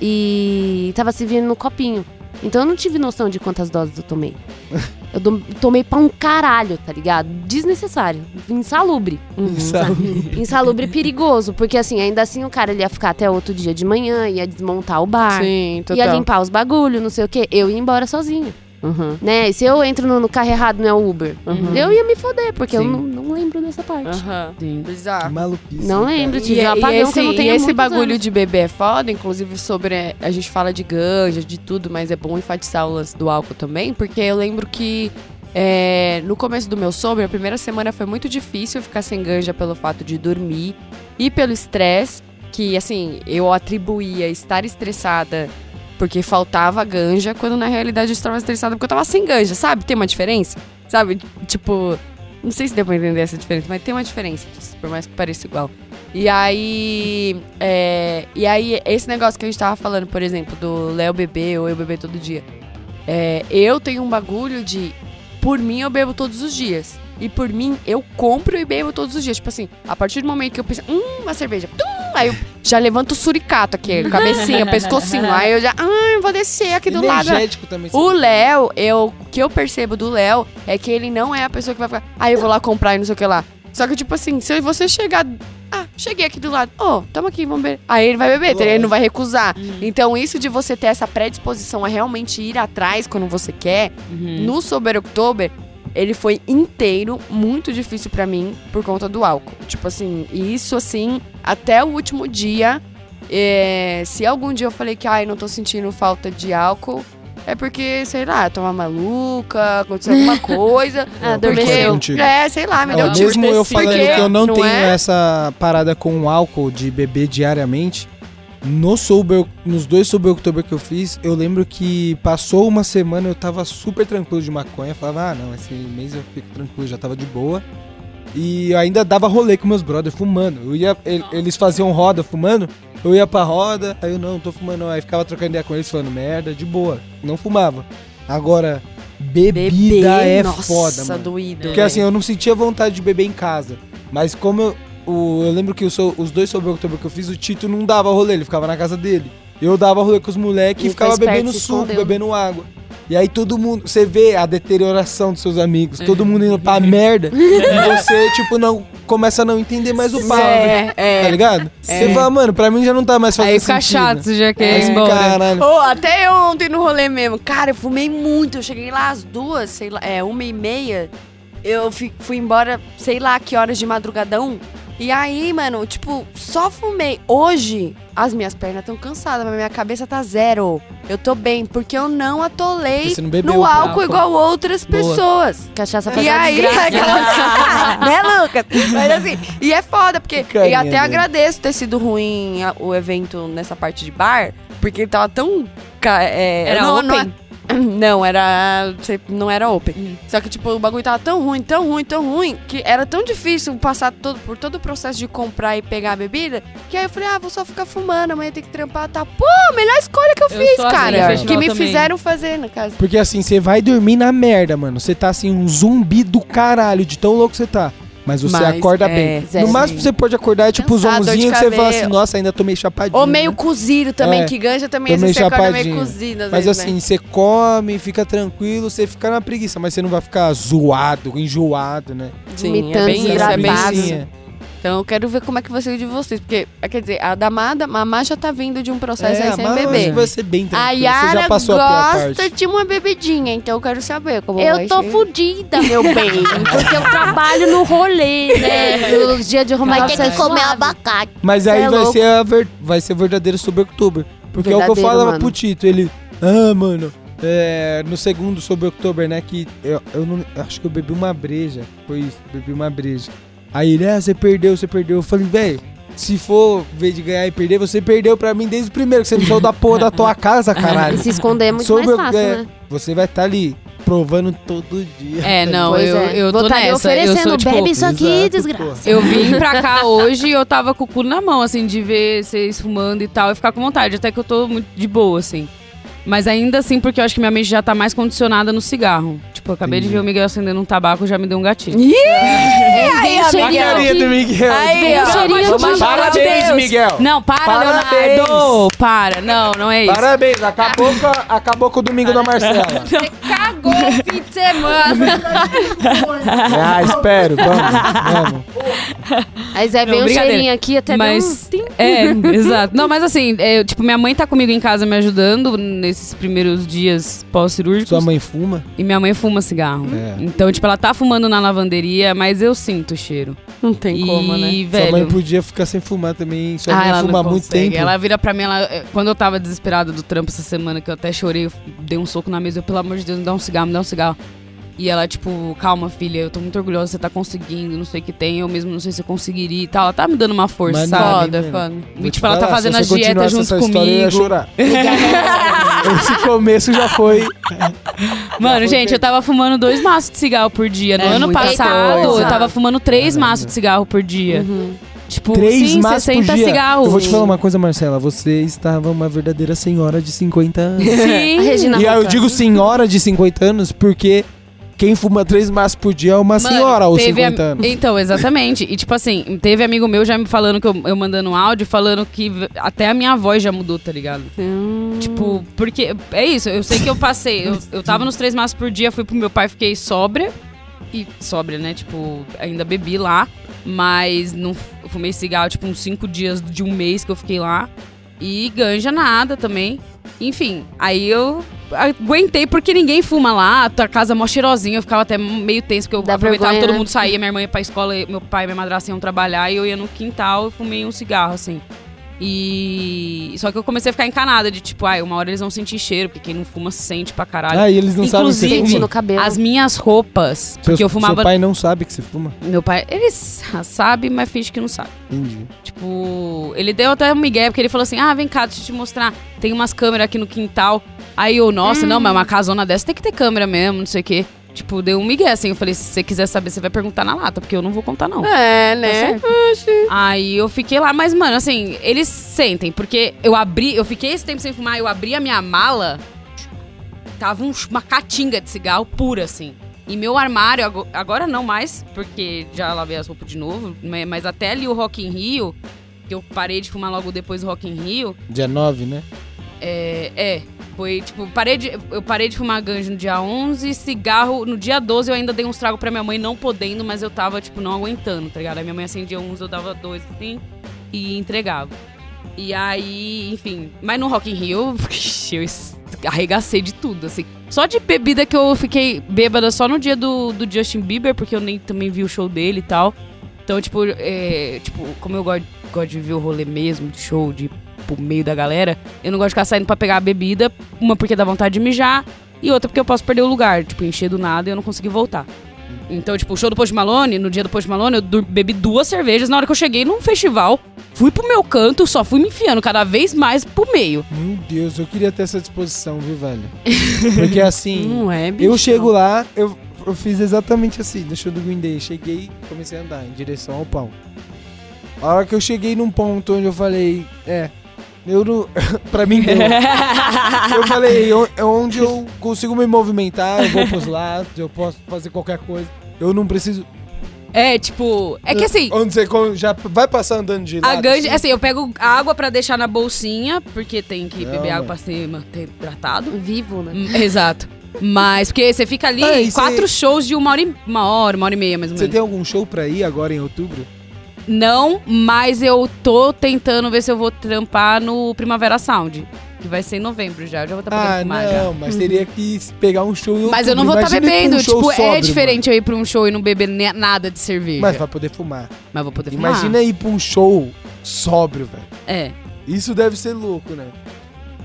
E tava servindo no copinho. Então eu não tive noção de quantas doses eu tomei. *laughs* Eu tomei pra um caralho, tá ligado? Desnecessário. Insalubre. Sabe? *laughs* Insalubre e perigoso. Porque assim, ainda assim o cara ia ficar até outro dia de manhã, ia desmontar o bar. Sim, Ia total. limpar os bagulhos, não sei o quê. Eu ia embora sozinha. Uhum. Né? E se eu entro no, no carro errado, não é o Uber, Uhum. eu ia me foder, porque eu Sim. não, não lembro dessa parte. Aham. Sim. Bizarro. Maluquice. Não cara. lembro, E, tive um e apagão esse, que eu não e tenho há esse bagulho anos. de bebê é foda, inclusive sobre. A gente fala de ganja, de tudo, mas é bom enfatizar o lance do álcool também, porque eu lembro que é, no começo do meu sobre, a primeira semana foi muito difícil ficar sem ganja pelo fato de dormir e pelo estresse, que assim, eu atribuía estar estressada Porque faltava ganja, quando na realidade eu estava estressada porque eu tava sem ganja, sabe? Tem uma diferença? Sabe? Tipo, não sei se deu pra entender essa diferença, mas tem uma diferença, por mais que pareça igual. E aí, é, e aí, esse negócio que a gente tava falando, por exemplo, do Léo beber ou eu beber todo dia. É, eu tenho um bagulho de, por mim, eu bebo todos os dias. E por mim, eu compro e bebo todos os dias. Tipo assim, a partir do momento que eu penso, hum, uma cerveja, tum, aí eu já levanto o suricato aqui, cabecinha, pescocinho. *laughs* Aí eu já, ah, eu vou descer aqui do lado. Energético também. O Léo, eu, o que eu percebo do Léo é que ele não é a pessoa que vai ficar, ah, eu vou lá comprar e não sei o que lá. Só que, tipo assim, se você chegar. Ah, cheguei aqui do lado. Ô, oh, tamo aqui, vamos beber. Aí ele vai beber, ele não vai recusar. Então, isso de você ter essa predisposição a realmente ir atrás quando você quer, Uhum. no Sober October, ele foi inteiro muito difícil pra mim por conta do álcool. Tipo assim, e isso assim, até o último dia. é, se algum dia eu falei que ai, não tô sentindo falta de álcool, é porque, sei lá, eu tava maluca, aconteceu alguma *laughs* coisa. Ah, adormeceu. É, sei lá, me deu tipo mesmo eu Porque, falando que eu não, não tenho é? essa parada com o álcool de beber diariamente, no sober, nos dois sober outubro que eu fiz, eu lembro que passou uma semana eu tava super tranquilo de maconha, falava, ah não, esse mês eu fico tranquilo, já tava de boa. E eu ainda dava rolê com meus brothers fumando. Eu ia, el- eles faziam roda fumando, eu ia pra roda, aí eu não, tô fumando, não. aí ficava trocando ideia com eles falando merda, de boa, não fumava. Agora, bebida Beber, é nossa, foda, mano. doído. Porque assim, eu não sentia vontade de beber em casa. Mas como eu, o- eu lembro que eu sou- os dois sobre outubro que eu fiz, o Tito não dava rolê, ele ficava na casa dele. Eu dava rolê com os moleques e ficava bebendo suco, escondeu. bebendo água. E aí todo mundo, você vê a deterioração dos seus amigos, todo mundo indo pra *laughs* merda, e você, tipo, não começa a não entender mais o papo, É, é. tá ligado? Você fala, mano, pra mim já não tá mais fazendo Aí fica sentido. chato, você já quer Aí ir embora. Caralho. Ô, até eu ontem no rolê mesmo. Cara, eu fumei muito. Eu cheguei lá às duas, sei lá, é, uma e meia. Eu fi- fui embora, sei lá que horas de madrugadão. E aí, mano, tipo, só fumei. Hoje, as minhas pernas estão cansadas, mas minha cabeça tá zero. Eu tô bem, porque eu não atolei não bebeu no álcool, igual outras Boa. pessoas. Cachaça faz E aí, *laughs* né, Lucas? Mas assim, e é foda, porque. Carinha E até dele. agradeço ter sido ruim o evento nessa parte de bar, porque ele tava tão. é, Era não, open? Não, *coughs* não, era. Não era open. Hum. Só que, tipo, o bagulho tava tão ruim, tão ruim, tão ruim, que era tão difícil passar todo, por todo o processo de comprar e pegar a bebida, que aí eu falei, ah, vou só ficar fumando, amanhã tem que trampar, tá? Pô, melhor escolha que eu, Eu fiz, sou assim, cara. no que me também. fizeram fazer, no caso. Porque assim, você vai dormir na merda, mano. Você tá assim, um zumbi do caralho, de tão louco que você tá. Mas você Mas, acorda é, bem. No máximo sim. você pode acordar é tipo os Cansado, dor de onzinhos que você fala assim, nossa, ainda tô meio chapadinho. Ou meio né? cozido também, É, que ganja também, às vezes meio você acorda meio chapadinho. cozido. Mas vezes, assim, né? você come, fica tranquilo, você fica na preguiça, mas você não vai ficar zoado, enjoado, né? Sim, é vomitando, bem isso, é bem isso. Então eu quero ver como é que vai ser o de vocês. Porque, é, quer dizer, a da Má, a Má já tá vindo de um processo aí sem mas beber. É, vai ser bem A tranquilo. Yara já passou a pior gosta parte. de uma bebidinha, então eu quero saber como Eu vai tô ser. fudida, meu bem. Porque eu trabalho no rolê, né? *laughs* Nos dias de romance. Vai ter que comer abacate. Mas aí é vai, louco. ser a ver- vai ser verdadeiro sobre outubro. Porque é o que eu Verdadeiro, falava mano. pro Tito, ele. Ah, mano. é, no segundo sobre outubro, né? Que eu, eu não. eu Acho que eu bebi uma breja. Foi isso, bebi uma breja. Aí ele, ah, você perdeu, você perdeu. Eu falei, velho, se for ver de ganhar e perder, você perdeu pra mim desde o primeiro, que você não saiu da porra da *laughs* tua casa, E caralho. se esconder é muito Sobre- mais fácil, é, né? Você vai estar ali provando todo dia. É, não, Pois eu, é. eu tô tá nessa. Eu oferecendo, sou, tipo, bebe isso aqui, Exato, desgraça. porra. Eu vim pra cá hoje e eu tava com o cu na mão, assim, de ver vocês fumando e tal, e ficar com vontade. Até que eu tô muito de boa, assim. Mas ainda assim, porque eu acho que minha mente já tá mais condicionada no cigarro. Tipo, eu acabei de Entendi. ver o Miguel acendendo um tabaco, já me deu um gatilho. É, vem o A cheirinho carinha do aqui. Miguel. Vamos de... Parabéns, Miguel. Não, para, Parabéns. Leonardo! Para, não, não é isso. Parabéns, acabou com, acabou com o domingo da Marcela. *laughs* Cagou o fim de semana. *laughs* ah, espero, vamos, vamos. Aí Zé, Não, vem um cheirinho aqui até Mas- deu um... É, exato. Não, mas assim, é, tipo, minha mãe tá comigo em casa me ajudando nesses primeiros dias pós-cirúrgicos. Sua mãe fuma? E minha mãe fuma cigarro. É. Então, tipo, ela tá fumando na lavanderia, mas eu sinto o cheiro. Não tem e, como, né? velho. Sua mãe podia ficar sem fumar também. Sua Ah, mãe ela fuma há muito consegue. tempo. Ela vira pra mim, ela, é, quando eu tava desesperada do trampo essa semana, que eu até chorei, eu dei um soco na mesa, eu, pelo amor de Deus, me dá um cigarro, me dá um cigarro. E ela, tipo, calma, filha, eu tô muito orgulhosa, você tá conseguindo, não sei o que tem, eu mesmo não sei se eu conseguiria e tal. Ela tá me dando uma força, Mas sabe? Foda, foda. E, tipo, ela tá fazendo as dietas junto essa história, eu ia comigo. chorar. *laughs* Esse começo já foi. Mano, foi gente, bem. eu tava fumando dois maços de cigarro por dia. No É ano passado, coisa. eu tava fumando três Caramba. maços de cigarro por dia. Tipo, Três sim, maços por 60 dia. cigarros. Eu vou te falar uma coisa, Marcela. Você estava uma verdadeira senhora de 50 anos. Sim. *laughs* A Regina e aí eu digo senhora de 50 anos porque quem fuma três maços por dia é uma Mano, senhora aos teve 50 am- anos. Então, exatamente. E tipo assim, teve amigo meu já me falando que eu, eu mandando um áudio, falando que até a minha voz já mudou, tá ligado? Hum. Tipo, porque é isso, eu sei que eu passei. Eu, eu tava nos três maços por dia, fui pro meu pai, fiquei sóbria. E sóbria, né? Tipo, ainda bebi lá. Mas não eu fumei cigarro, tipo, uns cinco dias de um mês que eu fiquei lá. E ganja nada também. Enfim, aí eu aguentei porque ninguém fuma lá, a casa mó cheirosinha, eu ficava até meio tenso, porque eu Dá aproveitava vergonha, todo né? mundo saía, minha irmã ia pra escola, meu pai e minha madrasta iam trabalhar, e eu ia no quintal e fumei um cigarro, assim. E. Só que eu comecei a ficar encanada de tipo, ai, uma hora eles vão sentir cheiro, porque quem não fuma sente pra caralho. Ah, e eles não sabem que você Inclusive, Sente fuma? no cabelo. As minhas roupas, porque eu fumava. Seu pai não sabe que você fuma? Meu pai, ele sabe, mas finge que não sabe. Entendi. Tipo, ele deu até um migué, porque ele falou assim: ah, vem cá, deixa eu te mostrar. Tem umas câmeras aqui no quintal. Aí eu, nossa, não, mas uma casona dessa tem que ter câmera mesmo, não sei o quê. Tipo, deu um migué assim. Eu falei: se você quiser saber, você vai perguntar na lata, porque eu não vou contar, não. É, Tá né? certo. Aí eu fiquei lá, mas, mano, assim, eles sentem, porque eu abri, eu fiquei esse tempo sem fumar, eu abri a minha mala, tava um- uma catinga de cigarro pura, assim. E meu armário, ago- agora não mais, porque já lavei as roupas de novo, ma- mas até ali o Rock in Rio, que eu parei de fumar logo depois do Rock in Rio, Dia 9, né? é, é, foi tipo, parei de, eu parei de fumar ganja no dia 11, cigarro no dia 12 eu ainda dei uns tragos pra minha mãe, não podendo, mas eu tava, tipo, não aguentando, tá ligado? Aí minha mãe acendia uns, eu dava dois, assim, e entregava. E aí, enfim, mas no Rock in Rio, *laughs* eu arregacei de tudo, assim. Só de bebida que eu fiquei bêbada só no dia do, do Justin Bieber, porque eu nem também vi o show dele e tal. Então, tipo, é, tipo como eu gosto, gosto de ver o rolê mesmo, de show, de pro meio da galera, eu não gosto de ficar saindo pra pegar a bebida, uma porque dá vontade de mijar, e outra porque eu posso perder o lugar, tipo, encher do nada e eu não conseguir voltar. Então, tipo, o show do Post Malone, no dia do Post Malone, eu bebi duas cervejas. Na hora que eu cheguei num festival, fui pro meu canto, só fui me enfiando cada vez mais pro meio. Meu Deus, eu queria ter essa disposição, viu, velho? *laughs* Porque assim, Não é, bicho. eu chego lá, eu, eu fiz exatamente assim, no show do Green Day. Cheguei e comecei a andar em direção ao pau. A hora que eu cheguei num ponto onde eu falei, é, eu não. *laughs* pra mim deu. *laughs* eu falei, "On- é onde eu consigo me movimentar, eu vou pros lados, eu posso fazer qualquer coisa. Eu não preciso. É, tipo, é que assim, Onde você já vai passar andando de lado. A ganja, assim? assim, eu pego água pra deixar na bolsinha, porque tem que Não, beber água pra se manter hidratado. Vivo, né? Hum, Exato. Mas, porque você fica ali, Ah, você- quatro shows de uma hora, e, uma hora, uma hora e meia, mais ou Você menos. tem algum show pra ir agora em outubro? Não, mas eu tô tentando ver se eu vou trampar no Primavera Sound, que vai ser em novembro já. Eu já vou estar podendo Ah, fumar não, já. mas teria que pegar um show Mas eu não vou estar Imagina pra bebendo. um tipo, é diferente eu ir pra um show e não beber nada de cerveja. mano. Mas vai poder fumar. Mas vou poder fumar. Imagina ir pra um show sóbrio, velho. É. Isso deve ser louco, né?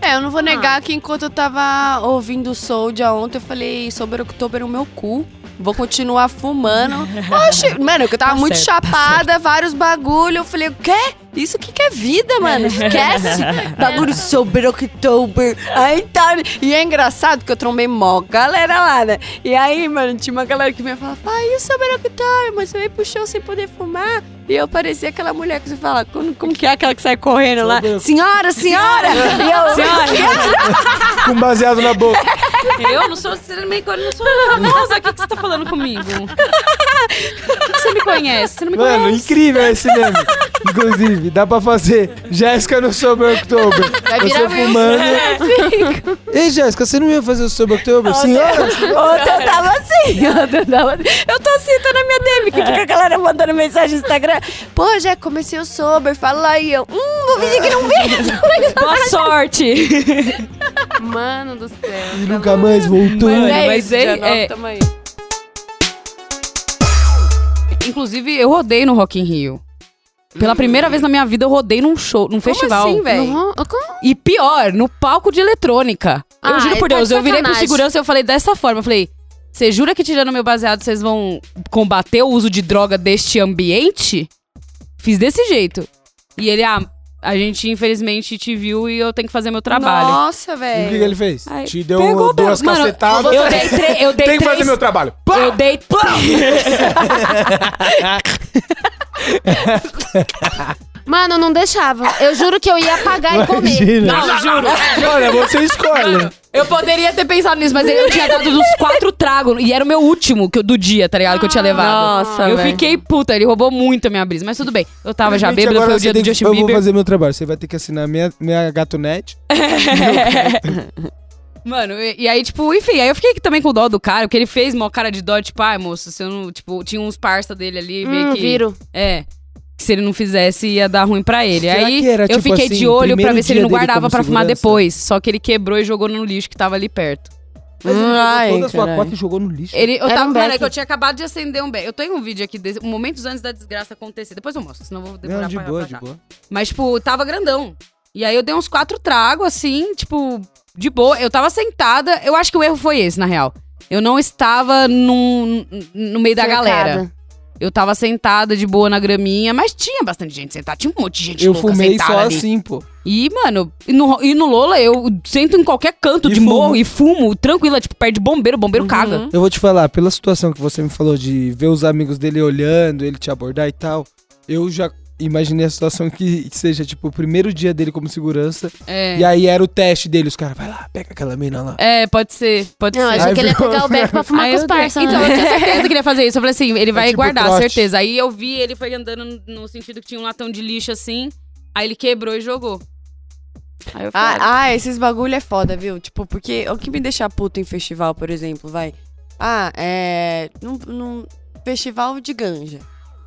É, eu não vou negar que enquanto eu tava ouvindo o Soulja ontem, eu falei, Sober October o meu cu. Vou continuar fumando. Oxe, mano, eu tava Tá muito certo, tá chapada, vários bagulho. Eu falei, o quê? Isso que que é vida, mano? Esquece. *laughs* bagulho Sober October. Aí tá. E é engraçado que eu trombei mó galera lá, né? E aí, mano, tinha uma galera que vinha falar, pai, e o Sober October? Mas você veio pro show sem poder fumar? E eu parecia aquela mulher que você fala, como, como que é aquela que sai correndo lá? Senhora, senhora! e eu, *laughs* Com baseado na boca. Eu não sou sinceramente, eu não sou famosa. O que, que você tá falando comigo? Você me conhece? Você não me Mano, conhece? incrível esse meme. Inclusive, dá pra fazer Jéssica no Sober October. Vai Você virar meme. fumando. Ei, Jéssica, você não ia fazer o Sober October? Senhora? Ontem eu tava assim, ontem eu tava Eu tô assim, tô na minha DM, que fica a galera mandando mensagem no Instagram. Pô, já comecei o sober, fala aí. Eu, hum, vou fingir que não vi. *laughs* Boa sorte! Mano do céu. E nunca mais voltou. Mano, É mas isso, é- é-. Inclusive, eu rodei no Rock in Rio. Pela primeira vez na minha vida, eu rodei num show, num festival. assim, velho? Como? E pior, no palco de eletrônica. eu Ah, juro por tá Deus, de eu virei pro segurança e eu falei dessa forma. Eu falei, Você jura que tirando meu baseado vocês vão combater o uso de droga deste ambiente? Fiz desse jeito. E ele, ah, a gente infelizmente te viu e eu tenho que fazer meu trabalho. Nossa, E o que, velho. que ele fez? Ai, Te deu pegou duas. Mano, cacetadas. Eu dei, tre- eu dei *laughs* Tem que três. fazer meu trabalho. Pá! Eu dei. *laughs* *laughs* Mano, não deixava. Eu juro que eu ia pagar e comer. Imagina. Não, juro. Olha, você escolhe. Eu poderia ter pensado nisso, mas eu tinha dado uns quatro tragos. E era o meu último que eu- do dia, tá ligado? Que eu tinha levado. Nossa, Eu velho. fiquei puta, ele roubou muito a minha brisa. Mas tudo bem. Eu tava já Gente, bêbada, agora foi o você dia tem do que- Justin Eu Bieber. vou fazer meu trabalho. Você vai ter que assinar minha, minha gatonete. *laughs* Mano, e, e aí, tipo, enfim, aí eu fiquei também com dó do cara, porque ele fez uma cara de dó, tipo, ai, moço, se eu não. Tipo, tinha uns parça dele ali, meio Hum, que. viro. É. Se ele não fizesse, ia dar ruim pra ele. Será aí que era, eu tipo fiquei assim, de olho pra primeiro ver se ele não guardava pra fumar depois. Só que ele quebrou e jogou no lixo que tava ali perto. Mas ele pegou Ai, toda a sua cota e jogou no lixo. Ele, eu Era tava, um é que eu tinha acabado de acender um beck. Eu tenho um vídeo aqui, desse, momentos antes da desgraça acontecer. Depois eu mostro, senão eu vou demorar Não, de pra boa, pra de boa. Mas, tipo, tava grandão. E aí eu dei uns quatro tragos, assim, tipo, de boa. Eu tava sentada. Eu acho que o erro foi esse, na real. Eu não estava num, no meio da Cercada. galera. Eu tava sentada de boa na graminha, mas tinha bastante gente sentada. Tinha um monte de gente Eu louca fumei sentada só ali. assim, pô. E, mano, e no, e no Lola eu sento em qualquer canto E de fumo. morro e fumo, tranquila, tipo, perto de bombeiro, bombeiro Uhum. caga. Eu vou te falar, pela situação que você me falou de ver os amigos dele olhando, ele te abordar e tal, eu já imaginei a situação que seja, tipo, o primeiro dia dele como segurança. É. E aí era o teste dele, os caras, vai lá, pega aquela mina lá. É, pode ser, pode Não, ser. achei Aí que ele ia pegar o beck pra fumar Aí com os parça. Então, né? eu tinha certeza que ele ia fazer isso. Eu falei assim, ele vai tipo guardar, trote. certeza. Aí eu vi, ele foi andando no sentido que tinha um latão de lixo assim. Aí ele quebrou e jogou. Aí eu falei, Ah, ah, esses bagulho é foda, viu? Tipo, porque o que me deixa puto em festival, por exemplo, vai. Ah, é. Num, num festival de ganja.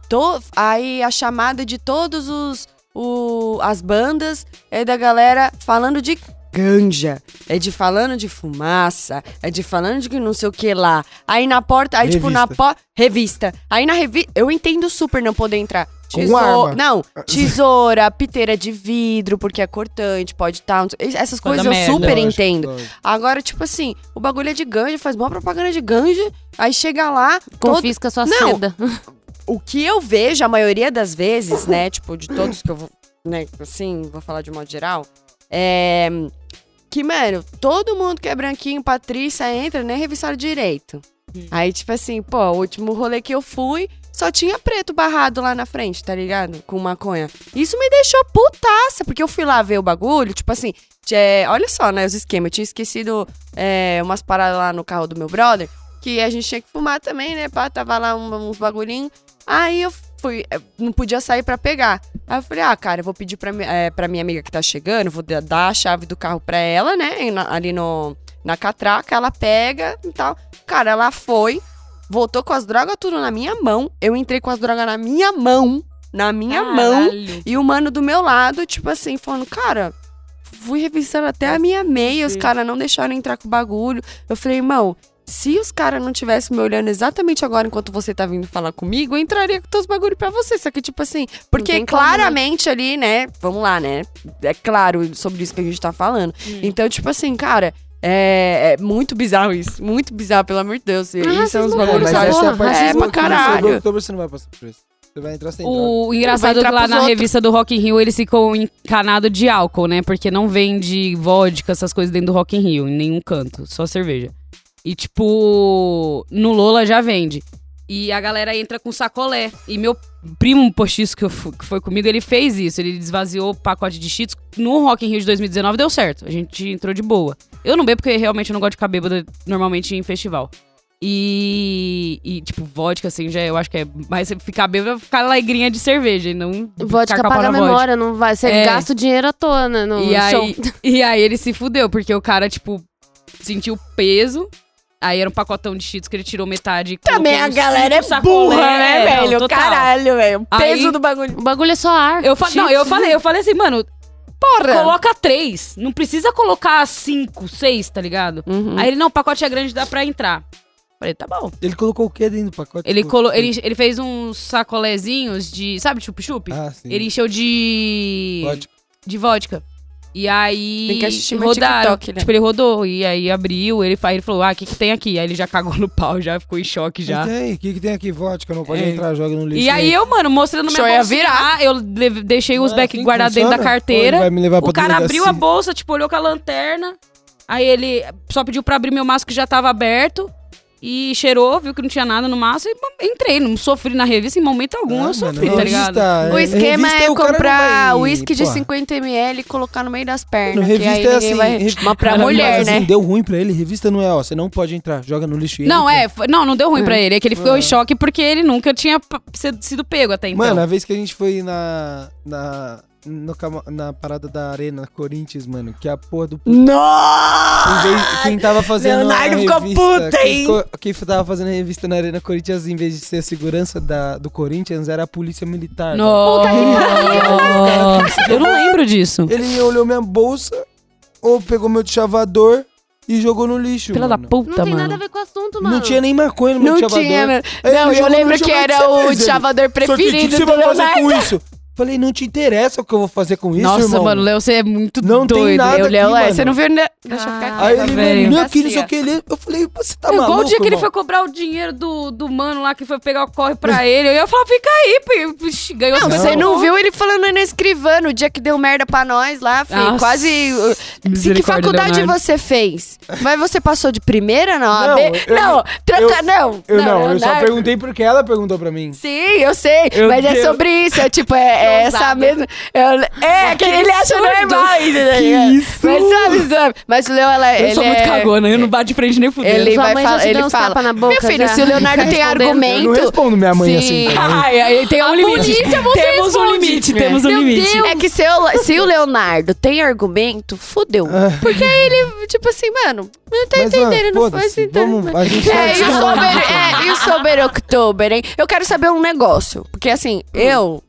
To- aí a chamada de todos os. O, as bandas é da galera falando de ganja. É de falando de fumaça. É de falando de que não sei o que lá. Aí na porta. Aí, tipo, na Revista. porta. Revista. Aí na revista. Eu entendo super não poder entrar. Com Tesoura- arma. Não, *laughs* tesoura, piteira de vidro, porque é cortante, pode estar. essas Coisa coisas eu merda. super Lógico, entendo. lógico. Agora, tipo assim, o bagulho é de ganja, faz boa propaganda de ganja, aí chega lá, todo- Confisca sua Não. seda. O que eu vejo a maioria das vezes, né, tipo, de todos que eu vou, né, assim, vou falar de modo geral, é que, mano, todo mundo que é branquinho, Patrícia, entra, nem revisaram direito. Aí, tipo assim, pô, o último rolê que eu fui, só tinha preto barrado lá na frente, tá ligado? Com maconha. Isso me deixou putaça, porque eu fui lá ver o bagulho, tipo assim, é, olha só, né, os esquemas. Eu tinha esquecido é, umas paradas lá no carro do meu brother, que a gente tinha que fumar também, né, pá, tava lá um- uns bagulhinhos. Aí eu fui, eh, não podia sair pra pegar. Aí eu falei, ah, cara, eu vou pedir pra, eh, pra minha amiga que tá chegando, vou da- dar a chave do carro pra ela, né, ali no, na catraca, ela pega e tal. Cara, ela foi, voltou com as drogas tudo na minha mão. Eu entrei com as drogas na minha mão, na minha mão. Caralho. E o mano do meu lado, tipo assim, falando, cara, fui revisando até a minha meia, os caras não deixaram entrar com o bagulho. Eu falei, irmão, se os caras não tivessem me olhando exatamente agora enquanto você tá vindo falar comigo, eu entraria com todos os bagulhos pra você. Só que, tipo assim, porque tem como, né? claramente ali, né? Vamos lá, né? É claro sobre isso que a gente tá falando. Então, tipo assim, cara. É, é muito bizarro isso. Muito bizarro, pelo amor de Deus. Ah, isso é uns É, bagulhos, mas sabe? essa é a parte é pra caralho. você não vai passar por isso? Você vai entrar sem droga. O engraçado é que lá na outros. revista do Rock in Rio eles ficam encanados de álcool, né? Porque não vende vodka, essas coisas dentro do Rock in Rio, em nenhum canto, só cerveja. E tipo, no Lola já vende. E a galera entra com sacolé. E meu primo postiço que, eu fu- que foi comigo, ele fez isso. Ele desvaziou o pacote de cheats. No Rock in Rio de 2019 deu certo. A gente entrou de boa. Eu não bebo porque realmente eu não gosto de ficar bêbada normalmente em festival. E, e, tipo, vodka, assim, já eu acho que é mais ficar bêbado, ficar alegrinha de cerveja e não Vodka ficar com a pau paga a na vodka. memória, não vai. Você É. gasta o dinheiro à toa, né? No E show. aí, e aí ele se fudeu, porque o cara, tipo, sentiu peso. Aí era um pacotão de cheetos que ele tirou metade. e Também a galera é sacolé. burra, né, É, não, velho? total. Caralho, velho. O peso Aí- do bagulho. O bagulho é só ar. Eu fa- não, eu falei, eu falei assim, mano, Porra! coloca três. Não precisa colocar cinco, seis, tá ligado? Uhum. Aí ele, não, o pacote é grande, dá pra entrar. Falei, tá bom. Ele colocou o que dentro do pacote? Ele, colo ele, ele fez uns sacolézinhos de. Sabe, chup-chup? Ah, sim. Ele encheu de. Vodka. De vodka. E aí. Tem que assistir meu rodaram. TikTok, né? Tipo, ele rodou. E aí abriu, ele, aí ele falou: Ah, o que, que tem aqui? Aí ele já cagou no pau, já ficou em choque já. O que, que tem aqui? Vodka, não pode É. entrar, joga no lixo. E aí eu, mano, mostrando minha bolsinha virar. lá, eu deixei os back assim guardados dentro da carteira. ele vai me levar pra O cara abriu a delegacia? bolsa, tipo, olhou com a lanterna. Aí ele só pediu pra abrir meu maço que já tava aberto. E cheirou, viu que não tinha nada no maço e entrei. Não sofri na revista em momento algum, Ah, eu sofri, mano, tá ligado? revista, O esquema revista, é não comprar uísque de Porra. 50ml e colocar no meio das pernas. que revista aí é assim, vai... rev- Mas pra mulher, mas né? assim, deu ruim pra ele, revista não é, ó, você não pode entrar, joga no lixo e Não, entra. é, foi- não, não deu ruim pra ele. É que ele ficou Ah. em choque porque ele nunca tinha sido pego até então. Mano, a vez que a gente foi na. na no na parada da Arena Corinthians, mano, que a porra do. Nossa! quem tava fazendo Leonardo a ficou revista, puta, quem, hein? ficou- quem tava fazendo a revista na Arena Corinthians, em vez de ser a segurança da, do Corinthians, era a polícia militar. tá? Nossa, eu não lembro disso. Ele olhou minha bolsa, ou pegou meu chavador e jogou no lixo. Pela da mano. puta, Não tem mano. nada a ver com o assunto, mano. Não tinha nem maconha no meu Não chavador. tinha, ele Não, eu lembro que era "O que você o fez, ele?" chavador Só que que preferido você do vai fazer Leonardo. com isso? Falei, não te interessa o que eu vou fazer com isso, Nossa, irmão. mano, Léo, você é muito Não tem doido. nada. Eu, aqui, Léo, é, mano. você não viu, né? Deixa eu ficar Aí quieto. ele, velho. não, aqui, não sei Bacia. o que. Ele, eu falei, você tá É maluco, igual o dia que ele foi cobrar o dinheiro do, do mano lá que foi pegar o corre pra ele. Eu ia falar, fica aí, pô, ganhou Não, você não viu ele falando na escrivano o dia que deu merda pra nós lá, filho. Nossa. Quase. Se que faculdade Leonardo. você fez? Mas você passou de primeira na Não, OAB? eu- Não, troca, não. Eu não, eu só perguntei porque ela perguntou pra mim. Sim, eu sei, Meu mas é sobre isso, é tipo, é, é essa Ousada. mesma... eu- é, que ele acha normal, entendeu? isso? Mas sabe, sabe? Mas o Leo, ela, Eu ele sou muito é... cagona, eu não bato de frente nem fudendo. Ele vai falar, ele fala, tapa na boca, meu filho, já? se o Leonardo tem respondendo. Eu não argumento... respondo minha mãe Sim. assim. *laughs* Ai, ai, tem um A limite. temos um limite, temos um Meu limite. Deus. É que se, eu- se o Leonardo tem argumento, fudeu. Ah. Porque aí ele, tipo assim, mano, não tá Mas, entendendo, não faz entender. vamos, a gente É, e o vai Sober, é, e o Sober October, hein? Eu quero saber um negócio. Porque assim, eu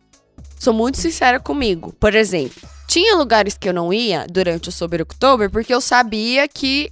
sou muito sincera comigo. Por exemplo, tinha lugares que eu não ia durante o Sober October porque eu sabia que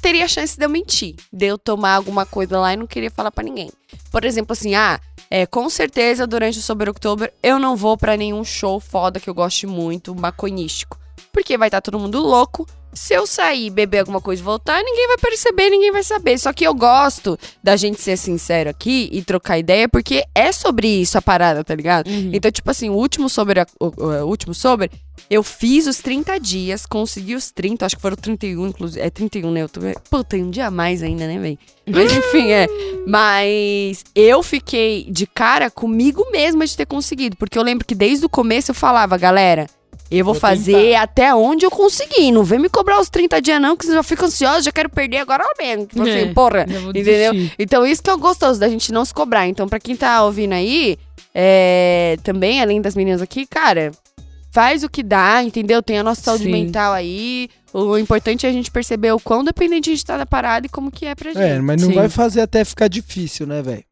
teria chance de eu mentir. De eu tomar alguma coisa lá e não queria falar pra ninguém. Por exemplo, assim, ah, é, com certeza durante o Sober October eu não vou pra nenhum show foda que eu goste muito, maconhístico. Porque vai estar todo mundo louco. Se eu sair, beber alguma coisa e voltar, ninguém vai perceber, ninguém vai saber. Só que eu gosto da gente ser sincero aqui e trocar ideia, porque é sobre isso a parada, tá ligado? Uhum. Então, tipo assim, o último sobre, o, o- o último sobre, eu fiz os 30 dias, consegui os 30, acho que foram 31, inclusive. É 31, né? Eu tô, pô, tem um dia a mais ainda, né, velho? Mas *laughs* enfim, é. Mas eu fiquei de cara comigo mesma de ter conseguido, porque eu lembro que desde o começo eu falava, galera. Eu vou, Vou fazer até onde eu conseguir. Não vem me cobrar os 30 dias, não, que eu já fico ansiosa, já quero perder agora mesmo. Tipo É, assim, porra. Entendeu? desistir. Então, isso que é o gostoso da gente não se cobrar. Então, pra quem tá ouvindo aí, é, também, além das meninas aqui, cara, faz o que dá, entendeu? Tem a nossa saúde Sim. mental aí. O importante é a gente perceber o quão dependente a gente tá da parada e como que é pra gente. É, mas não Sim. vai fazer até ficar difícil, né, velho?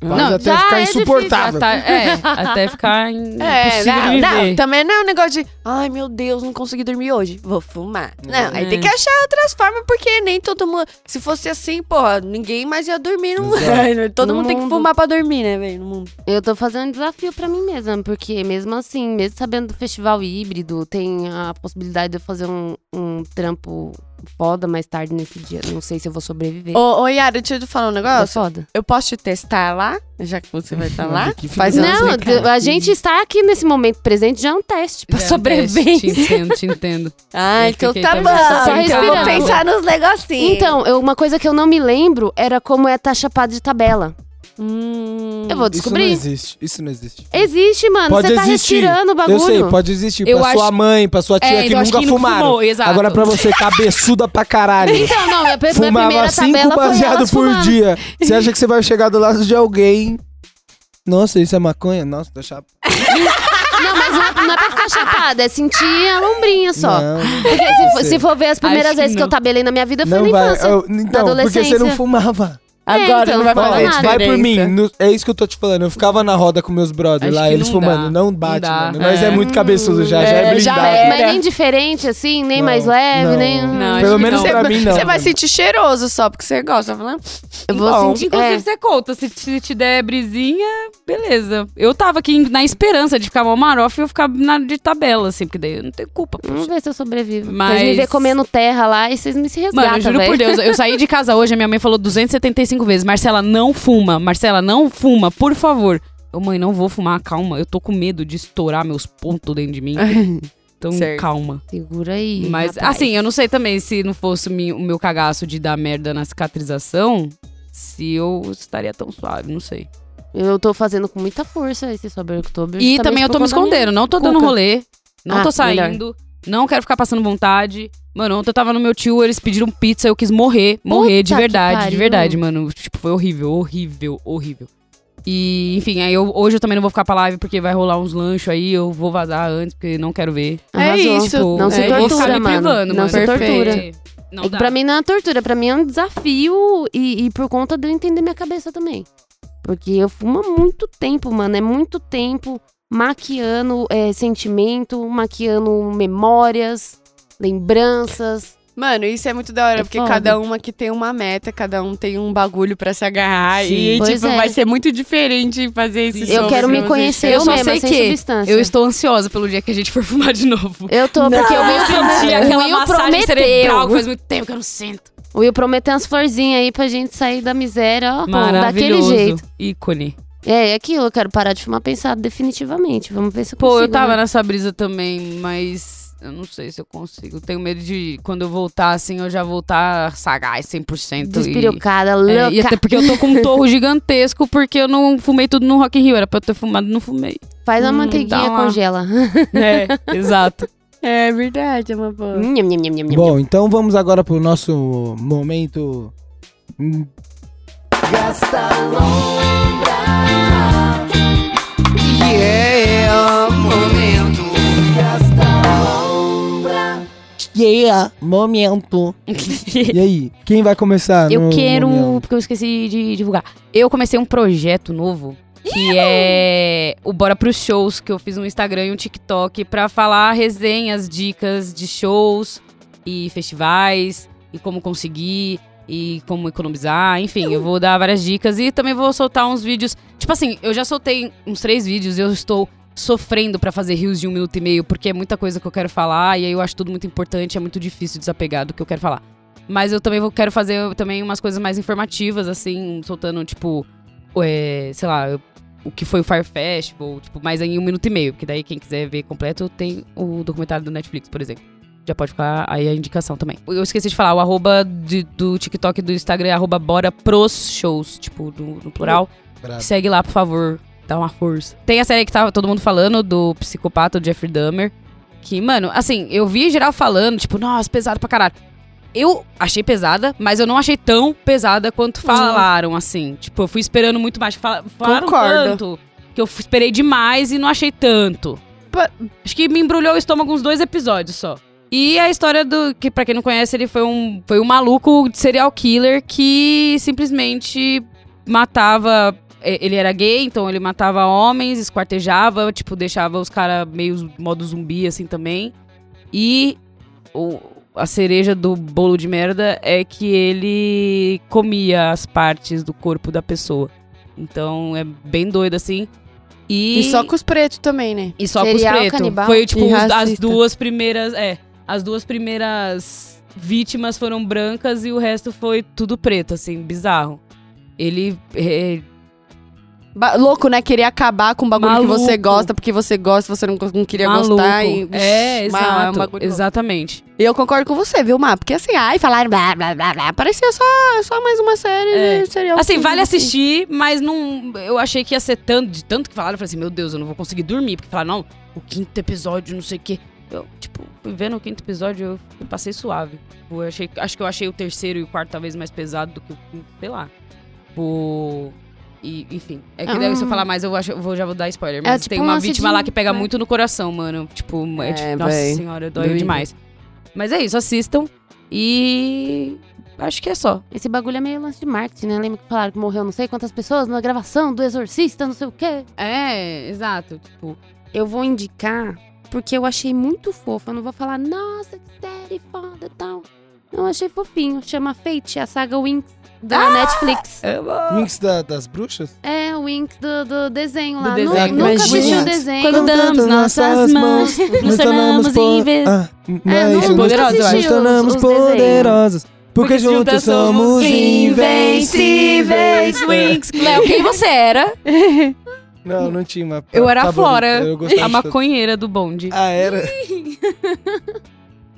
Faz Não, *laughs* até ficar é insuportável. Tá- é, até ficar in- É, impossível não, não, também não é um negócio de, ai meu Deus, não consegui dormir hoje, vou fumar. Não, aí É. tem que achar outras formas, porque nem todo mundo. Se fosse assim, porra, ninguém mais ia dormir no. *laughs* Todo No mundo tem que mundo. fumar pra dormir, né, velho? Mundo. Eu tô fazendo um desafio pra mim mesma, porque mesmo assim, mesmo sabendo do festival híbrido, tem a possibilidade de eu fazer um, um trampo foda mais tarde nesse dia. Não sei se eu vou sobreviver. Ô, ô Yara, deixa eu te falar um É negócio. foda. Eu posso te testar lá, já que você vai estar *laughs* lá? Que Faz Não, a gente estar aqui nesse momento presente já é um teste pra É, sobrevivência. Te entendo, te entendo. *laughs* Ah, Eu então tá bom. só então vou pensar nos negocinhos. Então, eu- uma coisa que eu não me lembro era como é estar chapado de tabela. Hum, Eu vou Isso não descobrir. existe. Isso não existe. Existe, mano. Pode Você tá existir. respirando o bagulho. Eu sei, pode existir. Eu pra sua acho- mãe, pra sua tia É, que então nunca que fumaram. fumou, exato. Agora pra você, cabeçuda pra caralho. *laughs* Então, não, minha, minha Fumava primeira cinco tabela foi baseado por fumando. dia. Você acha *laughs* que você vai chegar do lado de alguém? Nossa, isso é maconha? Nossa, tô chapa. *laughs* Não, mas não é, não é pra ficar chapada, é sentir a lombrinha só. Não, Porque se for, se for ver as primeiras Acho que vezes que eu não. tabelei na minha vida foi não na infância. Eu- então, porque você não adolescência. fumava. Agora então, não vai fazer nada. Vai por mim, no- é isso que eu tô te falando. Eu ficava na roda com meus brothers Acho lá, eles dá. fumando. Não bate, Não mano. Nós é, É. muito cabeçudo já, já é É, já blindado. é. Mas Era. nem diferente, assim, nem Não, mais leve, não. nem. Não, Pelo menos não. pra mim, não. Você vai sentir cheiroso só porque você gosta. Tá falando? Eu vou Bom. sentir. Inclusive, É. você conta. Se, se te der brisinha, beleza. Eu tava aqui na esperança de ficar mal marofa e eu ficar na, de tabela, assim, porque daí eu não tenho culpa. Vamos Poxa. ver se eu sobrevivo. Mas- Vocês me vê comendo terra lá e vocês me se resgatam, Mano, eu juro véi. por Deus, eu saí de casa hoje, a minha mãe falou 275 vezes: Marcela, não fuma, Marcela, não fuma, por favor. Eu, mãe, não vou fumar, calma. Eu tô com medo de estourar meus pontos dentro de mim. *laughs* Então, Certo. calma. Segura aí. Mas, rapaz. assim, eu não sei também se não fosse o meu cagaço de dar merda na cicatrização, se eu estaria tão suave, não sei. Eu tô fazendo com muita força esse Sober October. E também eu tô me escondendo, não tô dando cuca. rolê, não Ah, tô saindo, não quero ficar passando vontade. Mano, ontem eu tava no meu tio, eles pediram pizza, eu quis morrer, morrer de Puta que verdade, de verdade, mano. Tipo, foi horrível, horrível, horrível. E, enfim, aí eu, hoje eu também não vou ficar pra live porque vai rolar uns lanchos aí, eu vou vazar antes porque não quero ver. É Arrasou. isso. Não se É, eu vou tortura, ficar me mano. privando, não mano. se tortura. Não dá. pra mim não é tortura, pra mim é um desafio e, e por conta de eu entender minha cabeça também. Porque eu fumo há muito tempo, mano. É muito tempo maquiando é, sentimento, maquiando memórias, lembranças. Mano, isso é muito da hora, É porque foda. cada uma que tem uma meta, cada um tem um bagulho pra se agarrar. Sim. E, Pois tipo, é. vai ser muito diferente fazer esse eu quero me conhecer Eu eu, mesma, sei sem que substância. Eu estou ansiosa pelo dia que a gente for *laughs* fumar de novo. Eu tô, porque o Will, Senti prometeu, o aquela Will massagem cerebral que prometeu. faz muito tempo que eu não sinto. O Will prometeu umas florzinhas aí pra gente sair da miséria, ó, daquele jeito. Ícone. É, é aquilo, eu quero parar de fumar pensado definitivamente. Vamos ver se eu Pô, consigo. eu tava né? nessa brisa também, mas eu não sei se eu consigo. Tenho medo de quando eu voltar assim, eu já voltar sagaz 100%. e- Despirocada, É, louca. e até porque eu tô com um *laughs* torro gigantesco, porque eu não fumei tudo no Rock in Rio. Era pra eu ter fumado, não fumei. Faz a Hum, manteiguinha, congela. *laughs* É, *laughs* exato. É verdade, é uma boa. Bom, então vamos agora pro nosso momento. hum, Yeah, momento. Yeah, momento. *laughs* E aí, quem vai começar? Eu quero, momento? porque eu esqueci de divulgar. Eu comecei um projeto novo. Que é o Bora Pros Shows, que eu fiz um Instagram e um TikTok pra falar resenhas, dicas de shows e festivais, e como conseguir, e como economizar, enfim, eu vou dar várias dicas e também vou soltar uns vídeos. Tipo assim, eu já soltei uns três vídeos e eu estou sofrendo pra fazer rios de um minuto e meio, porque é muita coisa que eu quero falar, e aí eu acho tudo muito importante, é muito difícil desapegar do que eu quero falar. Mas eu também vou, quero fazer também umas coisas mais informativas, assim, soltando, tipo, é, sei lá, eu- o que foi o Fire Festival, tipo, mais em um minuto e meio, porque daí quem quiser ver completo tem o documentário do Netflix, por exemplo. Já pode ficar aí a indicação também. Eu esqueci de falar, o arroba de- do TikTok e do Instagram é arroba bora pros shows, tipo, no, no plural. Bravo. Segue lá, por favor. Dá uma força. Tem a série que tava todo mundo falando, do psicopata, do Jeffrey Dahmer. Que, mano, assim, eu vi geral falando, tipo, nossa, pesado pra caralho. Eu achei pesada, mas eu não achei tão pesada quanto falaram, assim. Tipo, eu fui esperando muito mais. Fala- Falaram Concordo. tanto que eu esperei demais e não achei tanto. Acho que me embrulhou o estômago uns dois episódios só. E a história do. Que, pra quem não conhece, ele foi um, foi um maluco de serial killer que simplesmente matava. Ele era gay, então ele matava homens, esquartejava, tipo, deixava os caras meio modo zumbi, assim também. E o- a cereja do bolo de merda é que ele comia as partes do corpo da pessoa. Então é bem doido, assim. E, E só com os pretos também, né? e só com os Serial pretos. Foi, tipo, os- as duas primeiras. É, as duas primeiras vítimas foram brancas e o resto foi tudo preto, assim, bizarro. Ele. é, Ba- louco, né? Querer acabar com um bagulho que você Maluco. gosta, porque você gosta, você não, não queria maluco. gostar. E, é, Uma- exato. um bagulho louco. exatamente. E eu concordo com você, viu, Má? Porque assim, ai, falaram blá, blá, blá, blá. Parecia só, só mais uma série É. de serial Assim, vale assistir, mas não. Eu achei que ia ser tanto, de tanto que falaram, eu falei assim, meu Deus, eu não vou conseguir dormir. Porque falaram, não, o quinto episódio, não sei o quê. Eu, tipo, fui vendo o quinto episódio, eu, eu passei suave. Eu achei, acho que eu achei o terceiro e o quarto talvez mais pesado do que o quinto, sei lá. O. E, enfim. É que Ah. daí, se eu falar mais, eu, acho, eu vou, já vou dar spoiler. Mas tipo tem um uma vítima de- lá que pega é. muito no coração, mano. Tipo, é, É, tipo, nossa véi. senhora, dói demais. Mas é isso, assistam. E acho que é só. Esse bagulho é meio lance de marketing, né? Lembra que falaram que morreu não sei quantas pessoas na gravação do Exorcista, não sei o quê. É, exato. Tipo, Eu vou indicar porque eu achei muito fofo. Eu não vou falar, nossa, que série foda e tal. Eu achei fofinho. Chama Fate, a saga Winx da Netflix. Winx da- das bruxas? É, o Winx do, do desenho lá. Do Nu- desenho. Nunca assisti o desenho. Quando damos nossas mãos, nos tornamos inves- Ah, É, é nunca poderosos, Nos os- tornamos os desenhos. poderosos. Porque, juntos somos invencíveis. Winx. *laughs* Léo, quem você era? Não, não tinha uma. Eu era a Flora, a maconheira do bonde. Ah, era? *laughs*